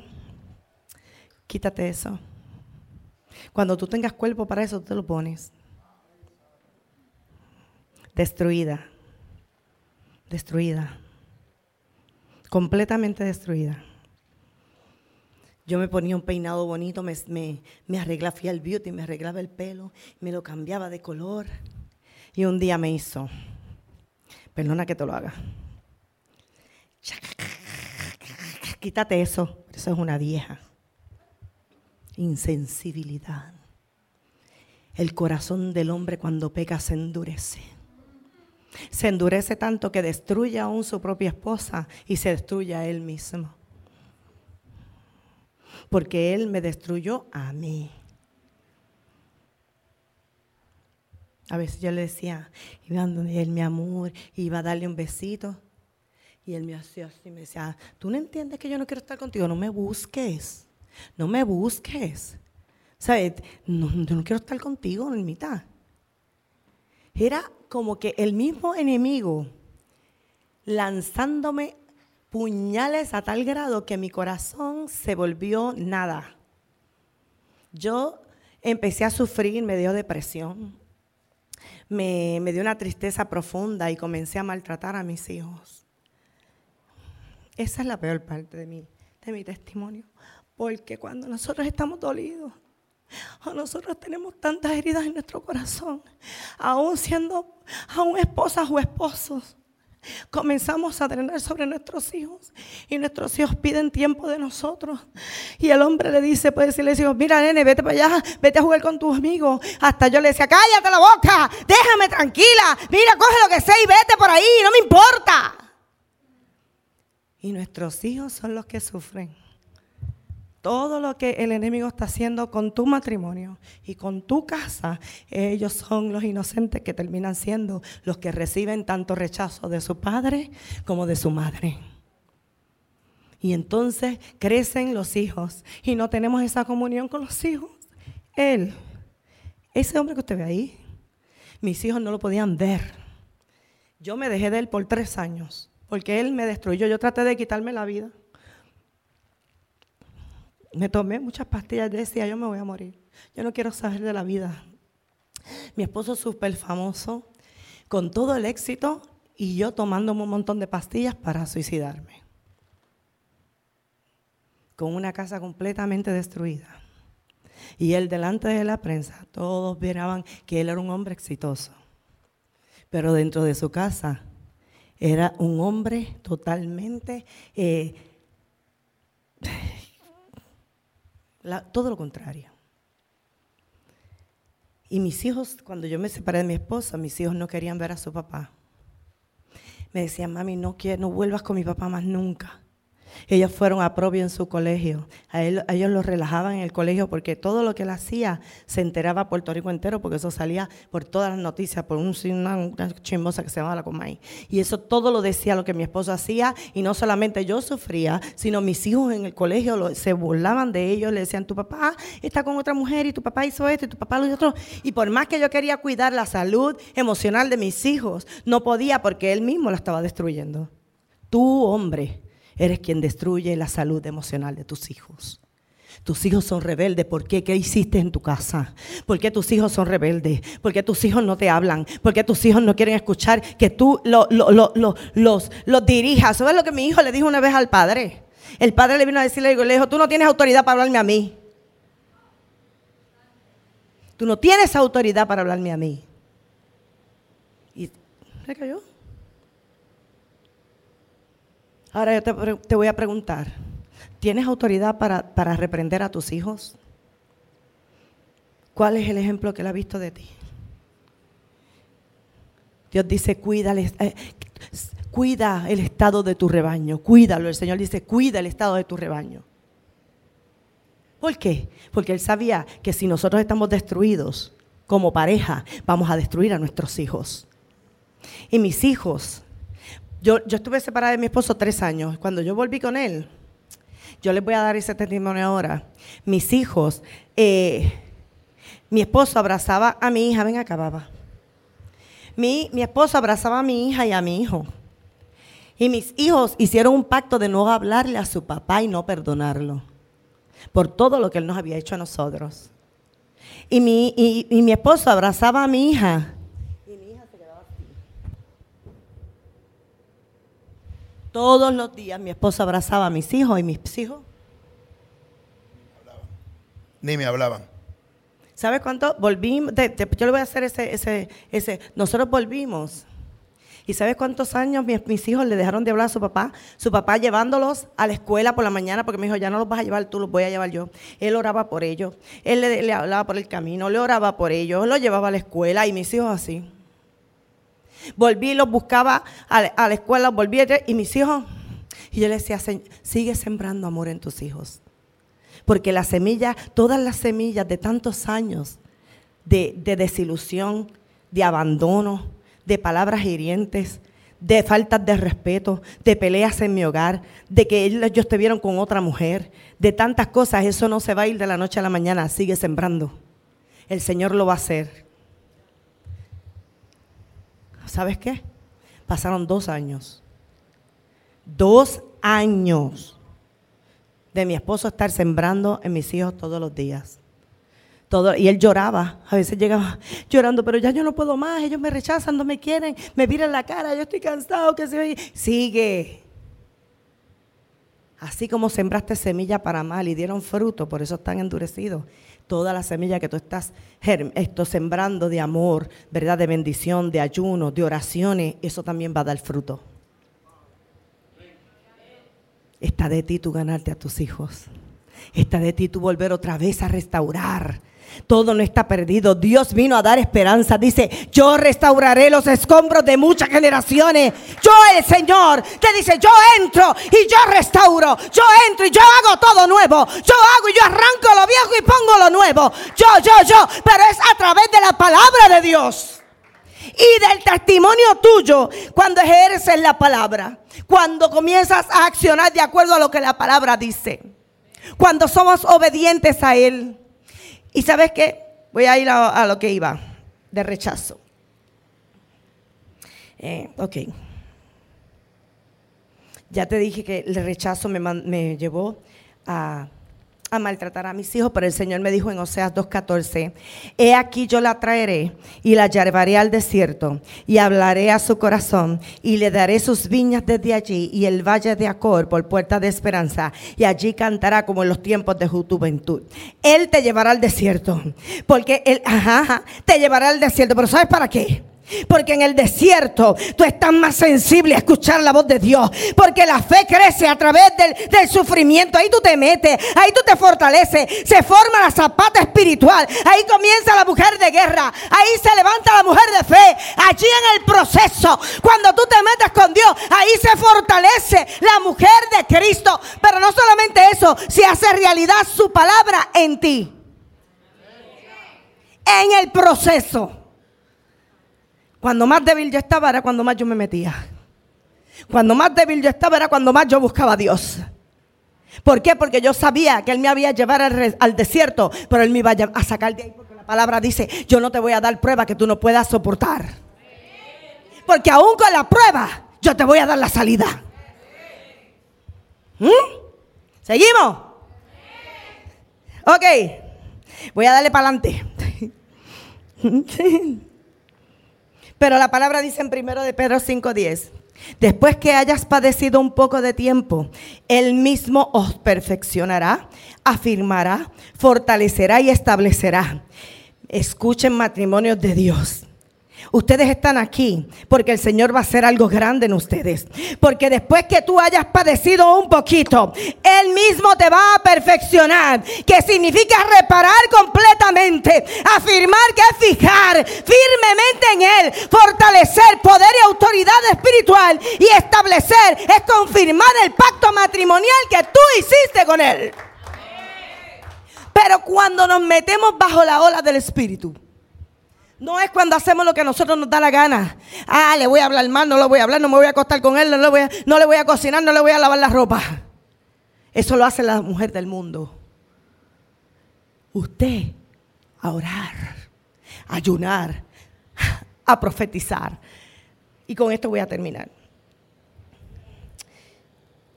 Quítate eso. Cuando tú tengas cuerpo para eso, tú te lo pones. Destruida. Destruida. Completamente destruida. Yo me ponía un peinado bonito, me, me, me arreglaba, fui al beauty, me arreglaba el pelo, me lo cambiaba de color. Y un día me hizo Perdona que te lo haga. Quítate eso. Eso es una vieja. insensibilidad. El corazón del hombre cuando peca se endurece. Se endurece tanto que destruye aún su propia esposa y se destruye a él mismo. Porque él me destruyó a mí. A veces yo le decía, iba a él, mi amor, iba a darle un besito. Y él me hacía así, me decía, tú no entiendes que yo no quiero estar contigo, no me busques, no me busques. ¿Sabes? No, yo no quiero estar contigo, en mitad. Era como que el mismo enemigo lanzándome puñales a tal grado que mi corazón se volvió nada. Yo empecé a sufrir, me dio depresión, me, me dio una tristeza profunda y comencé a maltratar a mis hijos. Esa es la peor parte de mi, de mi testimonio. Porque cuando nosotros estamos dolidos, o nosotros tenemos tantas heridas en nuestro corazón, aún siendo aún esposas o esposos, comenzamos a drenar sobre nuestros hijos y nuestros hijos piden tiempo de nosotros. Y el hombre le dice, puede decirle, hijos, mira nene, vete para allá, vete a jugar con tus amigos. Hasta yo le decía, cállate la boca, déjame tranquila, mira, coge lo que sé y vete por ahí, no me importa. Y nuestros hijos son los que sufren. Todo lo que el enemigo está haciendo con tu matrimonio y con tu casa, ellos son los inocentes que terminan siendo los que reciben tanto rechazo de su padre como de su madre. Y entonces crecen los hijos y no tenemos esa comunión con los hijos. Él, ese hombre que usted ve ahí, mis hijos no lo podían ver. Yo me dejé de él por tres años porque él me destruyó. Yo traté de quitarme la vida me tomé muchas pastillas, decía, yo me voy a morir. Yo no quiero saber de la vida. Mi esposo súper famoso, con todo el éxito, y yo tomándome un montón de pastillas para suicidarme. Con una casa completamente destruida. Y él delante de la prensa, todos miraban que él era un hombre exitoso. Pero dentro de su casa era un hombre totalmente... Eh, todo lo contrario. Y mis hijos, cuando yo me separé de mi esposa, mis hijos no querían ver a su papá. Me decían, mami, no, quiero, no vuelvas con mi papá más nunca. Ellos fueron a propio en su colegio. A, ellos los relajaban en el colegio porque todo lo que él hacía se enteraba a Puerto Rico entero porque eso salía por todas las noticias, por un, una, una chimosa que se llamaba la Comay. Y eso todo lo decía lo que mi esposo hacía y no solamente yo sufría, sino mis hijos en el colegio se burlaban de ellos, le decían, tu papá está con otra mujer y tu papá hizo esto y tu papá lo otro. Y por más que yo quería cuidar la salud emocional de mis hijos, no podía porque él mismo la estaba destruyendo. Tú, hombre, eres quien destruye la salud emocional de tus hijos. Tus hijos son rebeldes. ¿Por qué? ¿Qué hiciste en tu casa? ¿Por qué tus hijos son rebeldes? ¿Por qué tus hijos no te hablan? ¿Por qué tus hijos no quieren escuchar que tú los, los dirijas? ¿Sabes lo que mi hijo le dijo una vez al padre? El padre le vino a decirle, le dijo, tú no tienes autoridad para hablarme a mí. Tú no tienes autoridad para hablarme a mí. Y se cayó. Ahora yo te, voy a preguntar, ¿tienes autoridad para, para, reprender a tus hijos? ¿Cuál es el ejemplo que él ha visto de ti? Dios dice, eh, cuida el estado de tu rebaño, cuídalo. El Señor dice, cuida el estado de tu rebaño. ¿Por qué? Porque Él sabía que si nosotros estamos destruidos como pareja, vamos a destruir a nuestros hijos. Y mis hijos yo, estuve separada de mi esposo tres años. Cuando yo volví con él, yo les voy a dar ese testimonio ahora. Mis hijos, eh, mi esposo abrazaba a mi hija, ven acá, baba. Mi, mi esposo abrazaba a mi hija y a mi hijo. Y mis hijos hicieron un pacto de no hablarle a su papá y no perdonarlo por todo lo que él nos había hecho a nosotros. Y mi, y mi esposo abrazaba a mi hija Todos los días mi esposa abrazaba a mis hijos y mis hijos. Ni me hablaban. ¿Sabes cuánto? Volvimos, yo le voy a hacer ese, ese, ese. Nosotros volvimos ¿Y sabes cuántos años mis, mis, hijos le dejaron de hablar a su papá? Su papá llevándolos a la escuela por la mañana porque me dijo, ya no los vas a llevar tú, los voy a llevar yo. Él oraba por ellos, él le, le hablaba por el camino, le oraba por ellos, los llevaba a la escuela y mis hijos así. Volví, los buscaba a, la escuela, volví y mis hijos, y yo le decía, sigue sembrando amor en tus hijos. Porque la semilla, todas las semillas de tantos años de, de desilusión, de abandono, de palabras hirientes, de faltas de respeto, de peleas en mi hogar, de que ellos te vieron con otra mujer, de tantas cosas, eso no se va a ir de la noche a la mañana, sigue sembrando. El Señor lo va a hacer. ¿Sabes qué? Pasaron dos años. Dos años de mi esposo estar sembrando en mis hijos todos los días. Todo, y él lloraba, a veces llegaba llorando, pero ya yo no puedo más, ellos me rechazan, no me quieren, me miran la cara, yo estoy cansado, que se sigue. Así como sembraste semilla para mal y dieron fruto, por eso están endurecidos. Toda la semilla que tú estás esto, sembrando de amor, verdad, de bendición, de ayuno, de oraciones, eso también va a dar fruto. Está de ti tú ganarte a tus hijos. Está de ti tú volver otra vez a restaurar todo no está perdido. Dios vino a dar esperanza. Dice, yo restauraré los escombros de muchas generaciones. Yo el Señor te dice, yo entro y yo restauro. Yo entro y yo hago todo nuevo. Yo hago y yo arranco lo viejo y pongo lo nuevo. Yo, yo, yo. Pero es a través de la palabra de Dios. Y del testimonio tuyo cuando ejerces la palabra. Cuando comienzas a accionar de acuerdo a lo que la palabra dice. Cuando somos obedientes a Él. Y sabes qué? Voy a ir a, lo que iba, de rechazo. Eh, ok. Ya te dije que el rechazo me, me llevó a a maltratar a mis hijos, pero el Señor me dijo en Oseas 2.14, he aquí yo la traeré y la llevaré al desierto y hablaré a su corazón y le daré sus viñas desde allí y el valle de Acor por puerta de esperanza y allí cantará como en los tiempos de juventud. Él te llevará al desierto, porque él, ajá, te llevará al desierto, pero ¿sabes para qué? Porque en el desierto tú estás más sensible a escuchar la voz de Dios. Porque la fe crece a través del, sufrimiento. Ahí tú te metes, ahí tú te fortaleces. Se forma la zapata espiritual. Ahí comienza la mujer de guerra. Ahí se levanta la mujer de fe. Allí en el proceso, cuando tú te metes con Dios, ahí se fortalece la mujer de Cristo. Pero no solamente eso, se hace realidad su palabra en ti. En el proceso. Cuando más débil yo estaba era cuando más yo me metía. Cuando más débil yo estaba era cuando más yo buscaba a Dios. ¿Por qué? Porque yo sabía que Él me había llevado al, desierto, pero Él me iba a sacar de ahí porque la palabra dice, yo no te voy a dar prueba que tú no puedas soportar. Porque aún con la prueba, yo te voy a dar la salida. ¿Mm? ¿Seguimos? Ok, voy a darle para adelante. Pero la palabra dice en primero de Pedro 5:10. Después que hayas padecido un poco de tiempo, Él mismo os perfeccionará, afirmará, fortalecerá y establecerá. Escuchen matrimonios de Dios. Ustedes están aquí porque el Señor va a hacer algo grande en ustedes. Porque después que tú hayas padecido un poquito, Él mismo te va a perfeccionar. Que significa reparar completamente. Afirmar que es fijar firmemente en Él. Fortalecer poder y autoridad espiritual. Y establecer es confirmar el pacto matrimonial que tú hiciste con Él. Pero cuando nos metemos bajo la ola del Espíritu no es cuando hacemos lo que a nosotros nos da la gana. Ah, le voy a hablar mal, no lo voy a hablar, no me voy a acostar con él, no le voy a, no le voy a cocinar, no le voy a lavar la ropa. Eso lo hace la mujer del mundo. Usted a orar, a ayunar, a profetizar. Y con esto voy a terminar.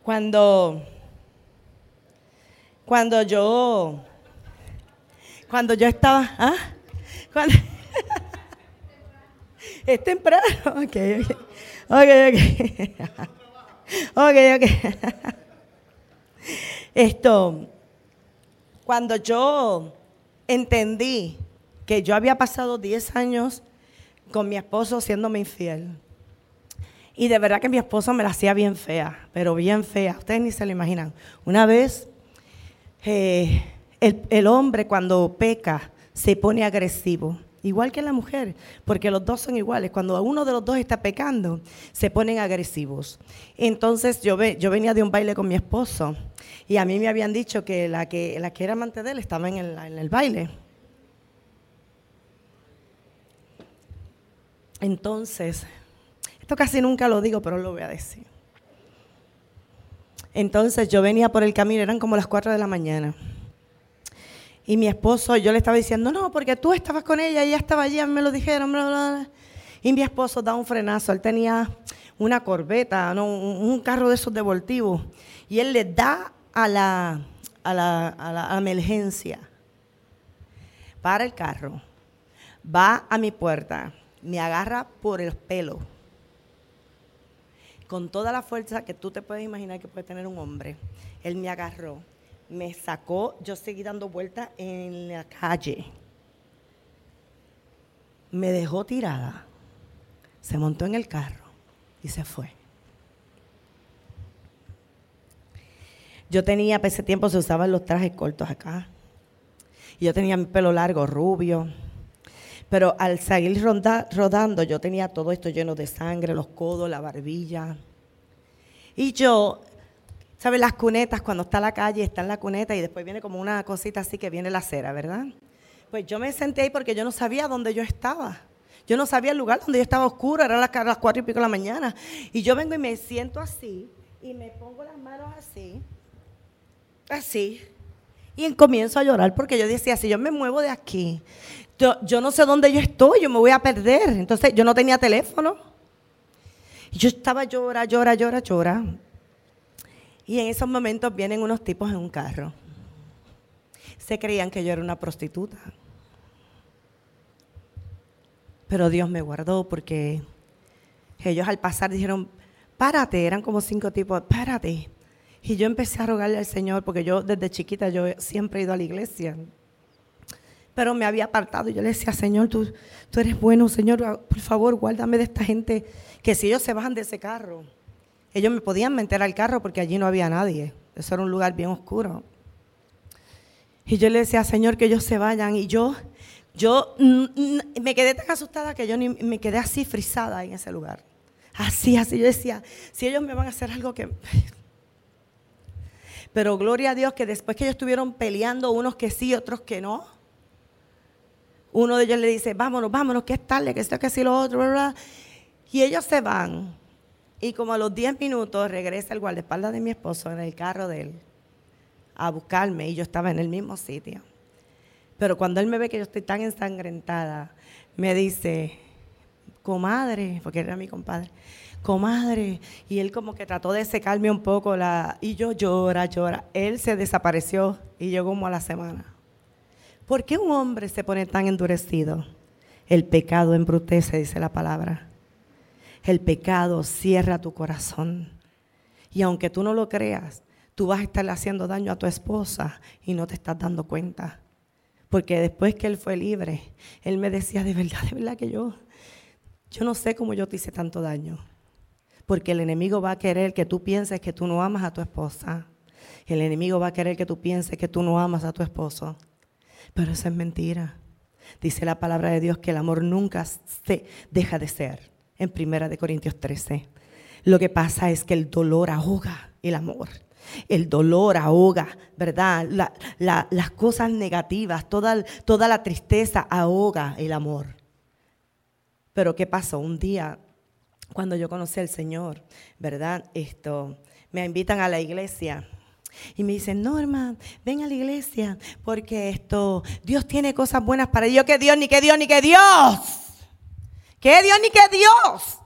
Cuando, cuando yo, cuando yo estaba, ¿ah? Cuando, es temprano. Ok, ok. Ok, ok. ok, ok. Esto, cuando yo entendí que yo había pasado 10 años con mi esposo siéndome infiel, Y de verdad que mi esposo me la hacía bien fea, pero bien fea. Ustedes ni se lo imaginan. Una vez, eh, el, el hombre cuando peca se pone agresivo, igual que la mujer, porque los dos son iguales. Cuando uno de los dos está pecando, se ponen agresivos. Entonces yo, ve, yo venía de un baile con mi esposo y a mí me habían dicho que la que, la que era amante de él estaba en el, en el baile. Entonces, esto casi nunca lo digo, pero lo voy a decir. Entonces yo venía por el camino, eran como las 4 de la mañana. Y mi esposo, yo le estaba diciendo, no, porque tú estabas con ella, ella estaba allí, me lo dijeron, bla, bla, bla. Y mi esposo da un frenazo, él tenía una corbeta, ¿no? un, un carro de esos deportivos, y él le da a la, a la, a la emergencia. Para el carro, va a mi puerta, me agarra por el pelo, con toda la fuerza que tú te puedes imaginar que puede tener un hombre. Él me agarró me sacó, yo seguí dando vueltas en la calle. Me dejó tirada, se montó en el carro y se fue. Yo tenía, para ese tiempo se usaban los trajes cortos acá. Y yo tenía mi pelo largo, rubio. Pero al seguir rodando, yo tenía todo esto lleno de sangre, los codos, la barbilla. Y yo ¿Sabes las cunetas? Cuando está la calle, está en la cuneta y después viene como una cosita así que viene la acera, ¿verdad? Pues yo me senté ahí porque yo no sabía dónde yo estaba. Yo no sabía el lugar donde yo estaba oscuro, era las, cuatro y pico de la mañana. Y yo vengo y me siento así y me pongo las manos así, así. Y comienzo a llorar porque yo decía, si yo me muevo de aquí, yo, yo no sé dónde yo estoy, yo me voy a perder. Entonces yo no tenía teléfono. Yo estaba llora, llora, llora, llora. Y en esos momentos vienen unos tipos en un carro. Se creían que yo era una prostituta. Pero Dios me guardó porque ellos al pasar dijeron, párate, eran como cinco tipos, párate. Y yo empecé a rogarle al Señor porque yo desde chiquita yo siempre he ido a la iglesia. Pero me había apartado y yo le decía, Señor, tú, tú eres bueno, Señor, por favor, guárdame de esta gente que si ellos se bajan de ese carro, ellos me podían meter al carro porque allí no había nadie. Eso era un lugar bien oscuro. Y yo le decía, Señor, que ellos se vayan. Y yo, yo me quedé tan asustada que yo ni, me quedé así frisada en ese lugar. Así, así. Yo decía, si ellos me van a hacer algo que... Pero gloria a Dios que después que ellos estuvieron peleando, unos que sí, otros que no, uno de ellos le dice, vámonos, vámonos, que es tarde, que esto, que sí, lo otro, ¿verdad? Y ellos se van. Y como a los 10 minutos regresa el guardaespaldas de mi esposo en el carro de él a buscarme y yo estaba en el mismo sitio. Pero cuando él me ve que yo estoy tan ensangrentada, me dice, comadre, porque era mi compadre, comadre. Y él como que trató de secarme un poco la... Y yo llora, llora. Él se desapareció y llegó como a la semana. ¿Por qué un hombre se pone tan endurecido? El pecado embrutece, dice la palabra el pecado cierra tu corazón. Y aunque tú no lo creas, tú vas a estar haciendo daño a tu esposa y no te estás dando cuenta. Porque después que él fue libre, él me decía, de verdad, de verdad que yo, yo no sé cómo yo te hice tanto daño. Porque el enemigo va a querer que tú pienses que tú no amas a tu esposa. El enemigo va a querer que tú pienses que tú no amas a tu esposo. Pero eso es mentira. Dice la palabra de Dios que el amor nunca se deja de ser en Primera de Corintios 13. Lo que pasa es que el dolor ahoga el amor. El dolor ahoga, ¿verdad? las cosas negativas, toda, toda la tristeza ahoga el amor. Pero ¿qué pasó? Un día, cuando yo conocí al Señor, ¿verdad? Esto, me invitan a la iglesia y me dicen, Norma, ven a la iglesia porque esto, Dios tiene cosas buenas para Dios, que Dios, ni que Dios, ni que Dios. ¿Qué Dios ni qué Dios?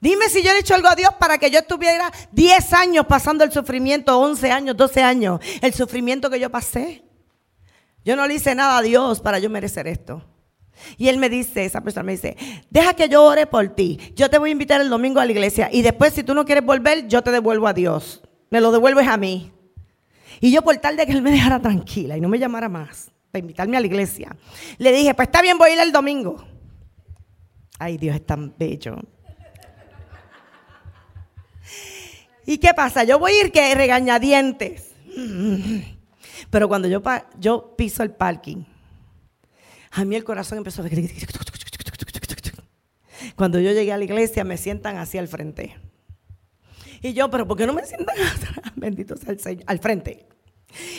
Dime si yo le he hecho algo a Dios para que yo estuviera 10 años pasando el sufrimiento, 11 años, 12 años, el sufrimiento que yo pasé. Yo no le hice nada a Dios para yo merecer esto. Y él me dice, esa persona me dice, deja que yo ore por ti. Yo te voy a invitar el domingo a la iglesia y después si tú no quieres volver, yo te devuelvo a Dios. Me lo devuelves a mí. Y yo por tal de que él me dejara tranquila y no me llamara más para invitarme a la iglesia, le dije, pues está bien, voy a ir el domingo. Ay, Dios es tan bello. ¿Y qué pasa? Yo voy a ir que regañadientes. Pero cuando yo, piso el parking, a mí el corazón empezó a... Cuando yo llegué a la iglesia me sientan así al frente. Y yo, pero ¿por qué no me sientan atrás? Bendito sea el Señor, al frente.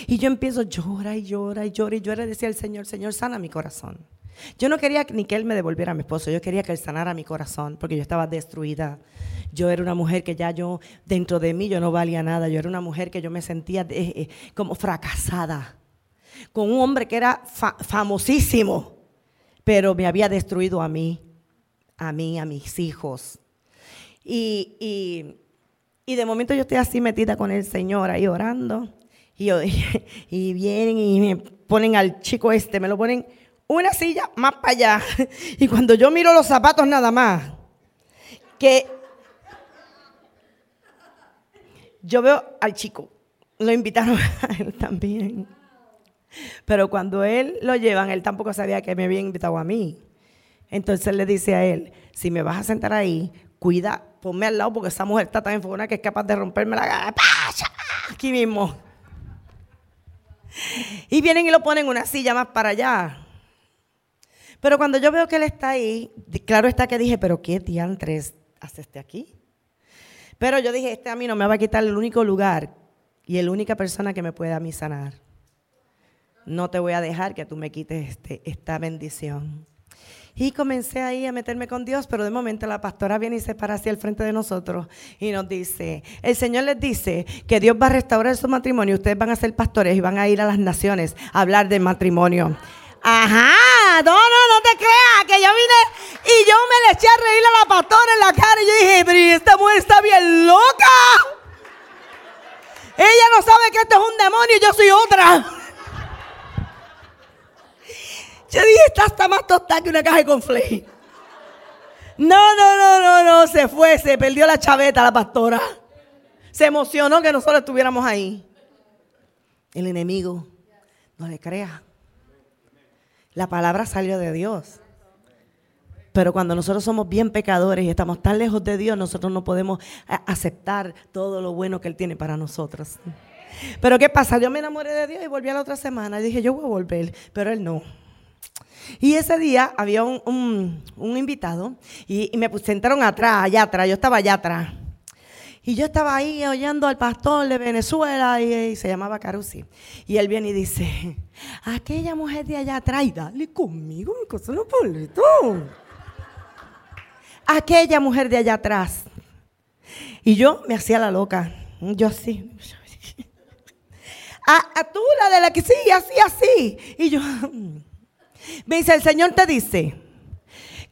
Y yo empiezo llora y llora y llora y llora y decía al Señor, Señor, sana mi corazón. Yo no quería ni que Él me devolviera a mi esposo, yo quería que Él sanara mi corazón porque yo estaba destruida. Yo era una mujer que ya yo, dentro de mí, yo no valía nada. Yo era una mujer que yo me sentía eh, eh, como fracasada. Con un hombre que era fa- famosísimo, pero me había destruido a mí, a mí, a mis hijos. Y, y, y de momento yo estoy así metida con el Señor ahí orando. Y, yo- y vienen y me ponen al chico este, me lo ponen una silla más para allá. Y cuando yo miro los zapatos nada más, que yo veo al chico, lo invitaron a él también. Pero cuando él lo llevan, él tampoco sabía que me habían invitado a mí. Entonces le dice a él, si me vas a sentar ahí, cuida, ponme al lado porque esa mujer está tan enfocada que es capaz de romperme la cara. Aquí mismo. Y vienen y lo ponen una silla más para allá. Pero cuando yo veo que él está ahí, claro está que dije, pero ¿qué diantres hace este aquí? Pero yo dije, este a mí no me va a quitar el único lugar y la única persona que me puede a sanar. No te voy a dejar que tú me quites este, esta bendición. Y comencé ahí a meterme con Dios, pero de momento la pastora viene y se para así al frente de nosotros y nos dice, el Señor les dice que Dios va a restaurar su matrimonio, ustedes van a ser pastores y van a ir a las naciones a hablar del matrimonio. Ajá, no, no, no te creas, que yo vine y yo me le eché a reír a la pastora en la cara y yo dije, pero esta mujer está bien loca. Ella no sabe que esto es un demonio y yo soy otra. Yo dije, esta está más tostada que una caja de conflay. No, no, no, no, no, se fue, se perdió la chaveta la pastora. Se emocionó que nosotros estuviéramos ahí. El enemigo, no le crea. La palabra salió de Dios. Pero cuando nosotros somos bien pecadores y estamos tan lejos de Dios, nosotros no podemos a- aceptar todo lo bueno que Él tiene para nosotros. Pero ¿qué pasa? Yo me enamoré de Dios y volví a la otra semana. Y dije, yo voy a volver, pero Él no. Y ese día había un, un- invitado y, y me sentaron atrás, allá atrás, yo estaba allá atrás. Y yo estaba ahí oyendo al pastor de Venezuela y, se llamaba Carusi. Y él viene y dice, aquella mujer de allá atrás, dale conmigo, mi cosa no boleto. Aquella mujer de allá atrás. Y yo me hacía la loca. Yo así. A, a tú, la de la que sí, así, así. Y yo, me dice, el Señor te dice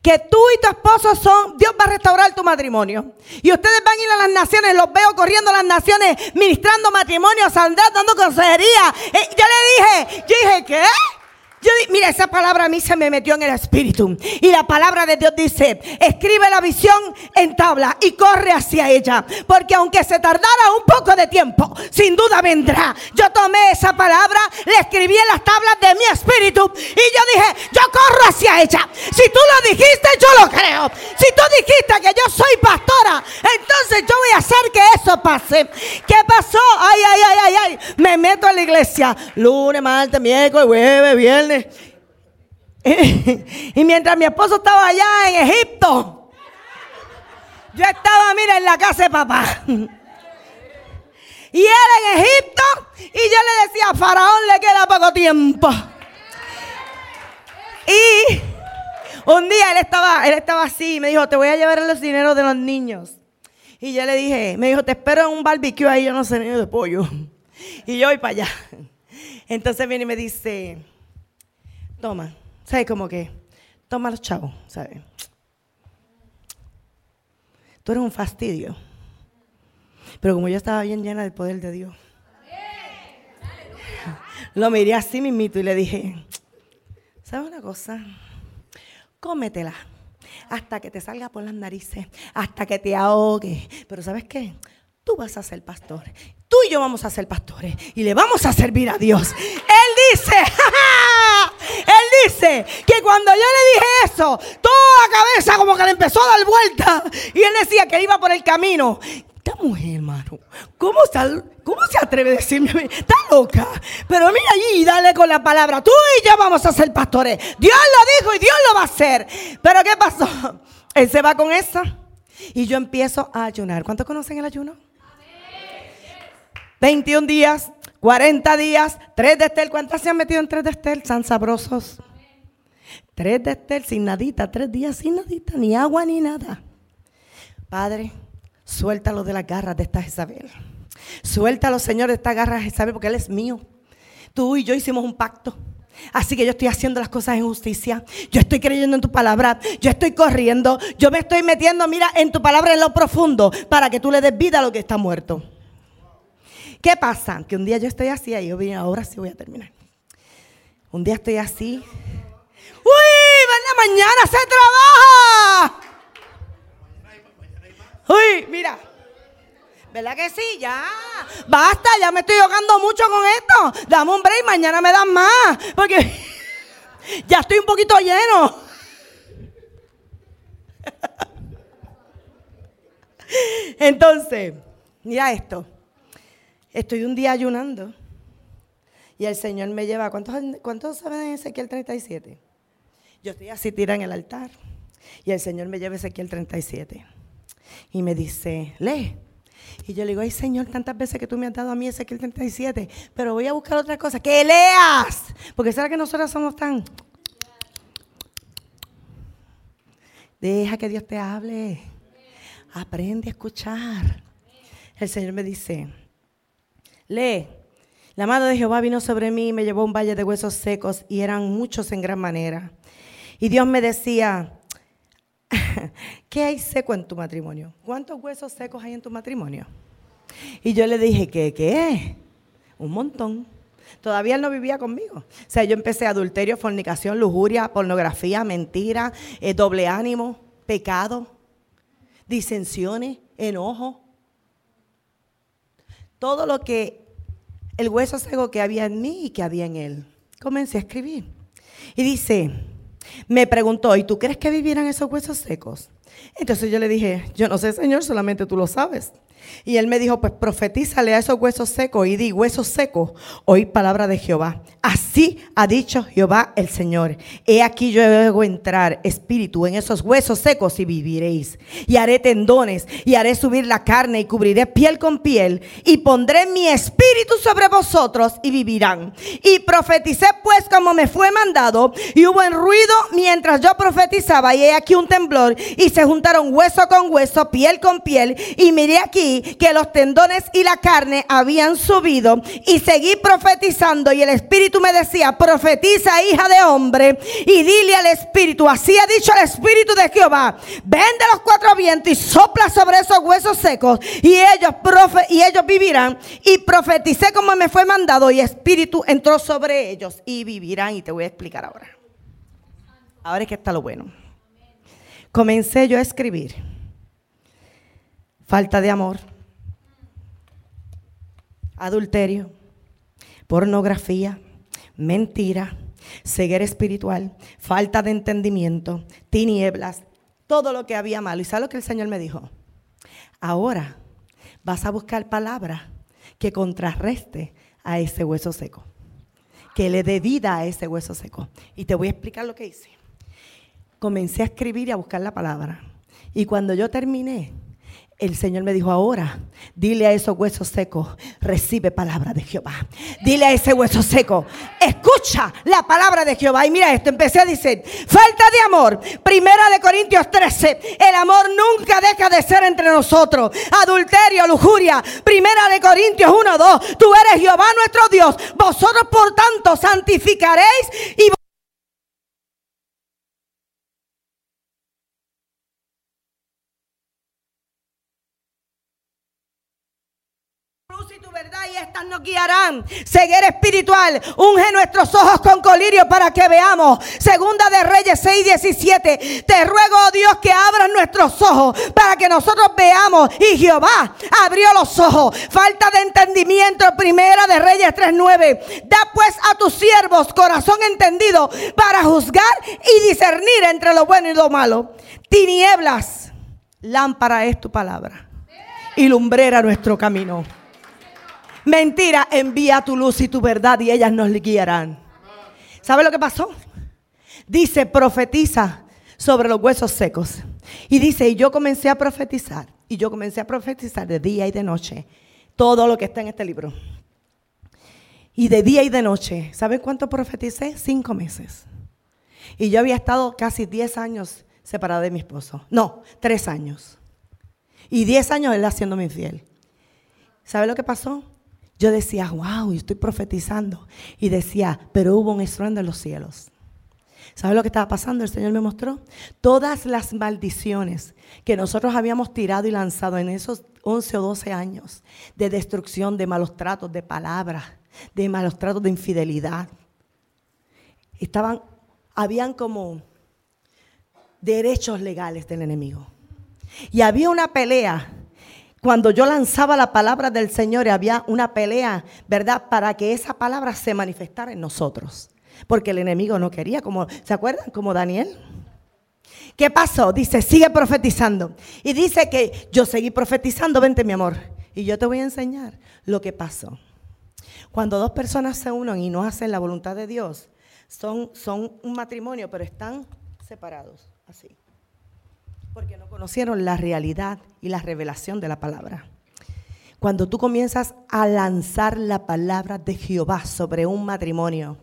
que tú y tu esposo son, Dios va a restaurar tu matrimonio. Y ustedes van a ir a las naciones, los veo corriendo a las naciones, ministrando matrimonio, saldrán, dando consejería. Eh, yo le dije, yo dije, ¿qué? Yo mira, esa palabra a mí se me metió en el espíritu. Y la palabra de Dios dice, escribe la visión en tabla y corre hacia ella. Porque aunque se tardara un poco de tiempo, sin duda vendrá. Yo tomé esa palabra, la escribí en las tablas de mi espíritu y yo dije, yo corro hacia ella. Si tú lo dijiste, yo lo creo. Si tú dijiste que yo soy pastora, entonces yo voy a hacer que eso pase. ¿Qué pasó? Ay, ay, ay, ay, ay. Me meto a la iglesia. Lunes, martes, miércoles, jueves, viernes. y mientras mi esposo estaba allá en Egipto, yo estaba, mira, en la casa de papá. Y él en Egipto, y yo le decía, a Faraón le queda poco tiempo. Y un día él estaba, él estaba así, y me dijo, te voy a llevar los dineros de los niños. Y yo le dije, me dijo, te espero en un barbecue ahí, yo no sé ni de pollo. Y yo voy para allá. Entonces viene y me dice, toma, ¿sabes? Como que, toma los chavos, ¿sabes? Tú eres un fastidio. Pero como yo estaba bien llena del poder de Dios, lo miré así mismito y le dije, ¿sabes una cosa? Cómetela hasta que te salga por las narices, hasta que te ahogue. Pero ¿sabes qué? Tú vas a ser pastor. Tú y yo vamos a ser pastores y le vamos a servir a Dios. Él dice, ¡ja, ja! Él dice que cuando yo le dije eso, toda la cabeza como que le empezó a dar vuelta. Y él decía que iba por el camino. Esta mujer, hermano, ¿cómo se, ¿cómo se atreve a decirme? Está loca. Pero mira allí y dale con la palabra. Tú y yo vamos a ser pastores. Dios lo dijo y Dios lo va a hacer. Pero ¿qué pasó? Él se va con esa. Y yo empiezo a ayunar. ¿Cuántos conocen el ayuno? 21 días, 40 días, 3 de Estel. ¿Cuántas se han metido en 3 de Estel? San sabrosos. 3 de Estel sin nadita, 3 días sin nadita, ni agua ni nada. Padre, suéltalo de las garras de esta Jezabel. Suéltalo, Señor, de esta garra de Jezabel, porque Él es mío. Tú y yo hicimos un pacto. Así que yo estoy haciendo las cosas en justicia. Yo estoy creyendo en tu palabra. Yo estoy corriendo. Yo me estoy metiendo, mira, en tu palabra en lo profundo para que tú le des vida a lo que está muerto. ¿Qué pasa? Que un día yo estoy así, y yo vine, ahora sí voy a terminar. Un día estoy así. ¡Uy! ¡Ven mañana se trabaja! ¡Uy! Mira. ¿Verdad que sí? Ya. Basta, ya me estoy ahogando mucho con esto. Dame un break, mañana me dan más. Porque ya estoy un poquito lleno. Entonces, mira esto. Estoy un día ayunando y el Señor me lleva. ¿Cuántos, cuántos saben de Ezequiel 37? Yo estoy así tirada en el altar y el Señor me lleva Ezequiel 37 y me dice, lee. Y yo le digo, ay Señor, tantas veces que tú me has dado a mí Ezequiel 37, pero voy a buscar otra cosa, que leas. Porque será que nosotros somos tan... Deja que Dios te hable. Aprende a escuchar. El Señor me dice, lee. La mano de Jehová vino sobre mí y me llevó a un valle de huesos secos y eran muchos en gran manera. Y Dios me decía, ¿qué hay seco en tu matrimonio? ¿Cuántos huesos secos hay en tu matrimonio? Y yo le dije, ¿qué? ¿Qué? Un montón. Todavía él no vivía conmigo. O sea, yo empecé adulterio, fornicación, lujuria, pornografía, mentira, eh, doble ánimo, pecado, disensiones, enojo. Todo lo que, el hueso seco que había en mí y que había en él. Comencé a escribir. Y dice, me preguntó, ¿y tú crees que vivieran esos huesos secos? Entonces yo le dije, yo no sé, Señor, solamente tú lo sabes. Y él me dijo, pues profetízale a esos huesos secos y di, huesos secos, oí palabra de Jehová. Así ha dicho Jehová el Señor. He aquí yo debo entrar espíritu en esos huesos secos y viviréis. Y haré tendones y haré subir la carne y cubriré piel con piel y pondré mi espíritu sobre vosotros y vivirán. Y profeticé pues como me fue mandado y hubo en ruido mientras yo profetizaba y he aquí un temblor y se juntaron hueso con hueso, piel con piel y miré aquí que los tendones y la carne habían subido y seguí profetizando y el Espíritu me decía, profetiza hija de hombre y dile al Espíritu, así ha dicho el Espíritu de Jehová, ven de los cuatro vientos y sopla sobre esos huesos secos y ellos, profe y ellos vivirán y profeticé como me fue mandado y Espíritu entró sobre ellos y vivirán y te voy a explicar ahora. Ahora es que está lo bueno. Comencé yo a escribir falta de amor, adulterio, pornografía, mentira, ceguera espiritual, falta de entendimiento, tinieblas, todo lo que había malo. ¿Y sabes lo que el Señor me dijo? Ahora vas a buscar palabra que contrarreste a ese hueso seco, que le dé vida a ese hueso seco. Y te voy a explicar lo que hice. Comencé a escribir y a buscar la palabra. Y cuando yo terminé, el Señor me dijo, ahora, dile a esos huesos secos, recibe palabra de Jehová. Dile a ese hueso seco, escucha la palabra de Jehová. Y mira esto, empecé a decir, falta de amor. Primera de Corintios 13, el amor nunca deja de ser entre nosotros. Adulterio, lujuria. Primera de Corintios 1, 2, tú eres Jehová nuestro Dios. Vosotros por tanto santificaréis y y estas nos guiarán. Ceguera espiritual. Unge nuestros ojos con colirio para que veamos. Segunda de Reyes 6, 17. Te ruego, oh Dios, que abras nuestros ojos para que nosotros veamos. Y Jehová abrió los ojos. Falta de entendimiento. Primera de Reyes 3, 9. Da pues a tus siervos corazón entendido para juzgar y discernir entre lo bueno y lo malo. Tinieblas. Lámpara es tu palabra y lumbrera nuestro camino. Mentira, envía tu luz y tu verdad y ellas nos guiarán. ¿Sabe lo que pasó? Dice, profetiza sobre los huesos secos. Y dice, y yo comencé a profetizar. Y yo comencé a profetizar de día y de noche. Todo lo que está en este libro. Y de día y de noche. ¿Saben cuánto profeticé? Cinco meses. Y yo había estado casi diez años separada de mi esposo. No, tres años. Y diez años él haciéndome infiel. ¿Sabe lo que pasó? Yo decía, wow, y estoy profetizando. Y decía, pero hubo un estruendo en los cielos. ¿Sabe lo que estaba pasando? El Señor me mostró todas las maldiciones que nosotros habíamos tirado y lanzado en esos 11 o 12 años de destrucción, de malos tratos, de palabras, de malos tratos, de infidelidad. Estaban, habían como derechos legales del enemigo. Y había una pelea. Cuando yo lanzaba la palabra del Señor, había una pelea, ¿verdad? Para que esa palabra se manifestara en nosotros. Porque el enemigo no quería, como, ¿se acuerdan? Como Daniel. ¿Qué pasó? Dice, sigue profetizando. Y dice que yo seguí profetizando, vente mi amor. Y yo te voy a enseñar lo que pasó. Cuando dos personas se unen y no hacen la voluntad de Dios, son, son un matrimonio, pero están separados, así. Porque no conocieron la realidad y la revelación de la palabra. Cuando tú comienzas a lanzar la palabra de Jehová sobre un matrimonio,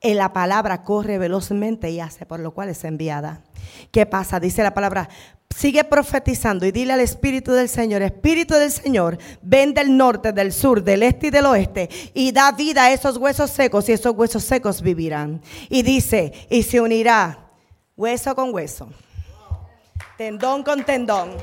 en la palabra corre velozmente y hace por lo cual es enviada. ¿Qué pasa? Dice la palabra, sigue profetizando y dile al Espíritu del Señor, Espíritu del Señor, ven del norte, del sur, del este y del oeste y da vida a esos huesos secos y esos huesos secos vivirán. Y dice, y se unirá hueso con hueso, tendón con tendón,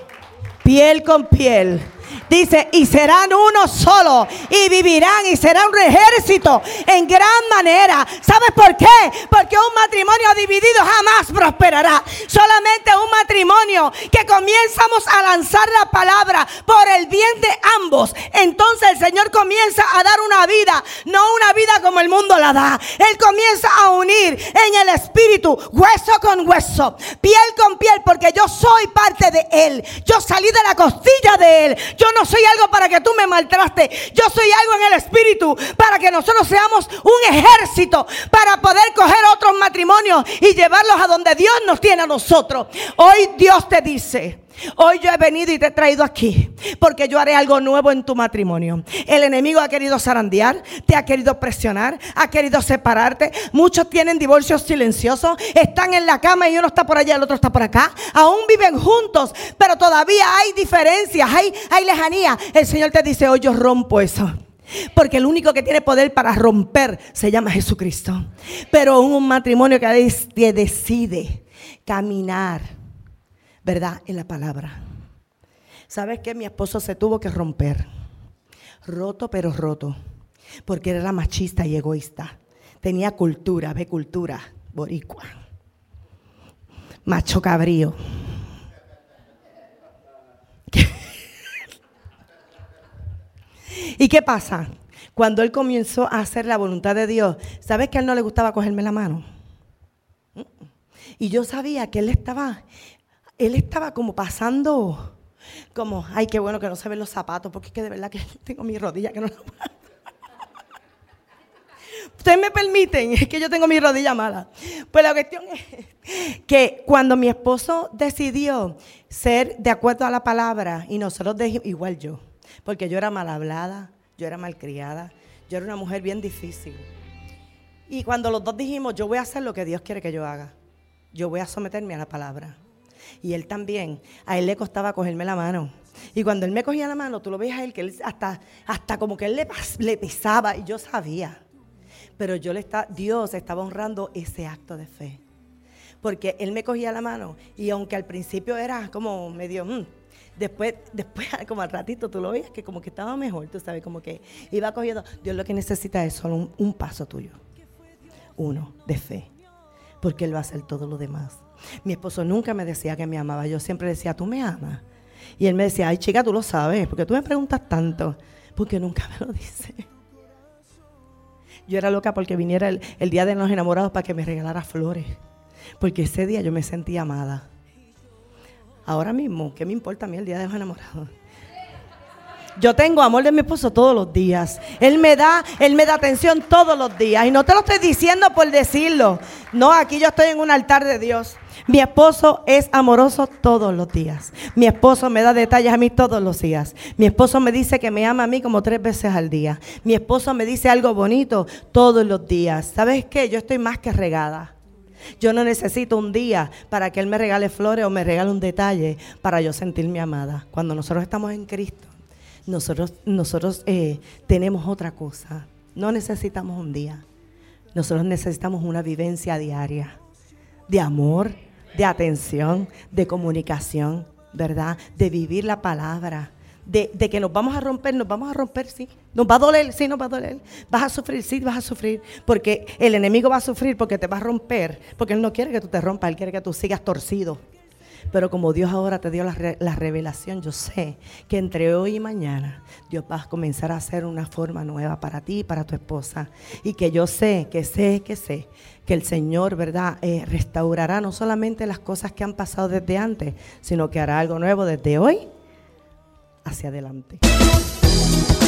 piel con piel Dice, y serán uno solo, y vivirán, y será un ejército en gran manera. ¿Sabes por qué? Porque un matrimonio dividido jamás prosperará. Solamente un matrimonio que comenzamos a lanzar la palabra por el bien de ambos. Entonces el Señor comienza a dar una vida, no una vida como el mundo la da. Él comienza a unir en el espíritu, hueso con hueso, piel con piel, porque yo soy parte de Él. Yo salí de la costilla de Él. Yo no soy algo para que tú me maltraste. Yo soy algo en el espíritu para que nosotros seamos un ejército para poder coger otros matrimonios y llevarlos a donde Dios nos tiene a nosotros. Hoy Dios te dice, Hoy yo he venido y te he traído aquí porque yo haré algo nuevo en tu matrimonio. El enemigo ha querido zarandear, te ha querido presionar, ha querido separarte. Muchos tienen divorcios silenciosos, están en la cama y uno está por allá, el otro está por acá. Aún viven juntos, pero todavía hay diferencias, hay, hay lejanía. El Señor te dice, hoy yo rompo eso. Porque el único que tiene poder para romper se llama Jesucristo. Pero un matrimonio que decide caminar ¿verdad? En la palabra. ¿Sabes qué? Mi esposo se tuvo que romper. Roto, pero roto. Porque era machista y egoísta. Tenía cultura, ve cultura, boricua. Macho cabrío. ¿Y qué pasa? Cuando él comenzó a hacer la voluntad de Dios, ¿sabes que a él no le gustaba cogerme la mano? Y yo sabía que él estaba él estaba como pasando, como, ay, qué bueno que no se ven los zapatos, porque es que de verdad que tengo mi rodilla que no la Ustedes me permiten, es que yo tengo mi rodilla mala. Pues la cuestión es que cuando mi esposo decidió ser de acuerdo a la palabra y nosotros dijimos, igual yo, porque yo era mal hablada, yo era mal criada, yo era una mujer bien difícil. Y cuando los dos dijimos, yo voy a hacer lo que Dios quiere que yo haga, yo voy a someterme a la palabra. Y él también. A él le costaba cogerme la mano. Y cuando él me cogía la mano, tú lo veías a él, que él hasta, hasta como que él le, le pesaba. Y yo sabía. Pero yo le está, Dios estaba honrando ese acto de fe. Porque él me cogía la mano. Y aunque al principio era como medio... Mm, después, después, como al ratito, tú lo veías que como que estaba mejor, tú sabes, como que iba cogiendo. Dios lo que necesita es solo un, un paso tuyo. Uno, de fe. Porque Él va a hacer todo lo demás. Mi esposo nunca me decía que me amaba. Yo siempre decía, tú me amas. Y él me decía, ay chica, tú lo sabes, porque tú me preguntas tanto, porque nunca me lo dice. Yo era loca porque viniera el, día de los enamorados para que me regalara flores, porque ese día yo me sentía amada. Ahora mismo, ¿qué me importa a mí el día de los enamorados? Yo tengo amor de mi esposo todos los días. Él me da, él me da atención todos los días. Y no te lo estoy diciendo por decirlo. No, aquí yo estoy en un altar de Dios. Mi esposo es amoroso todos los días. Mi esposo me da detalles a mí todos los días. Mi esposo me dice que me ama a mí como tres veces al día. Mi esposo me dice algo bonito todos los días. ¿Sabes qué? Yo estoy más que regada. Yo no necesito un día para que Él me regale flores o me regale un detalle para yo sentirme amada. Cuando nosotros estamos en Cristo, nosotros, nosotros eh, tenemos otra cosa. No necesitamos un día. Nosotros necesitamos una vivencia diaria de amor, de atención, de comunicación, ¿verdad? De vivir la palabra. De, de, que nos vamos a romper, nos vamos a romper, sí. Nos va a doler, sí, nos va a doler. Vas a sufrir, sí, vas a sufrir. Porque el enemigo va a sufrir porque te va a romper. Porque él no quiere que tú te rompas, él quiere que tú sigas torcido. Pero como Dios ahora te dio la, la, revelación, yo sé que entre hoy y mañana Dios va a comenzar a hacer una forma nueva para ti y para tu esposa. Y que yo sé, que sé, que sé, que el Señor, ¿verdad?, eh, restaurará no solamente las cosas que han pasado desde antes, sino que hará algo nuevo desde hoy hacia adelante.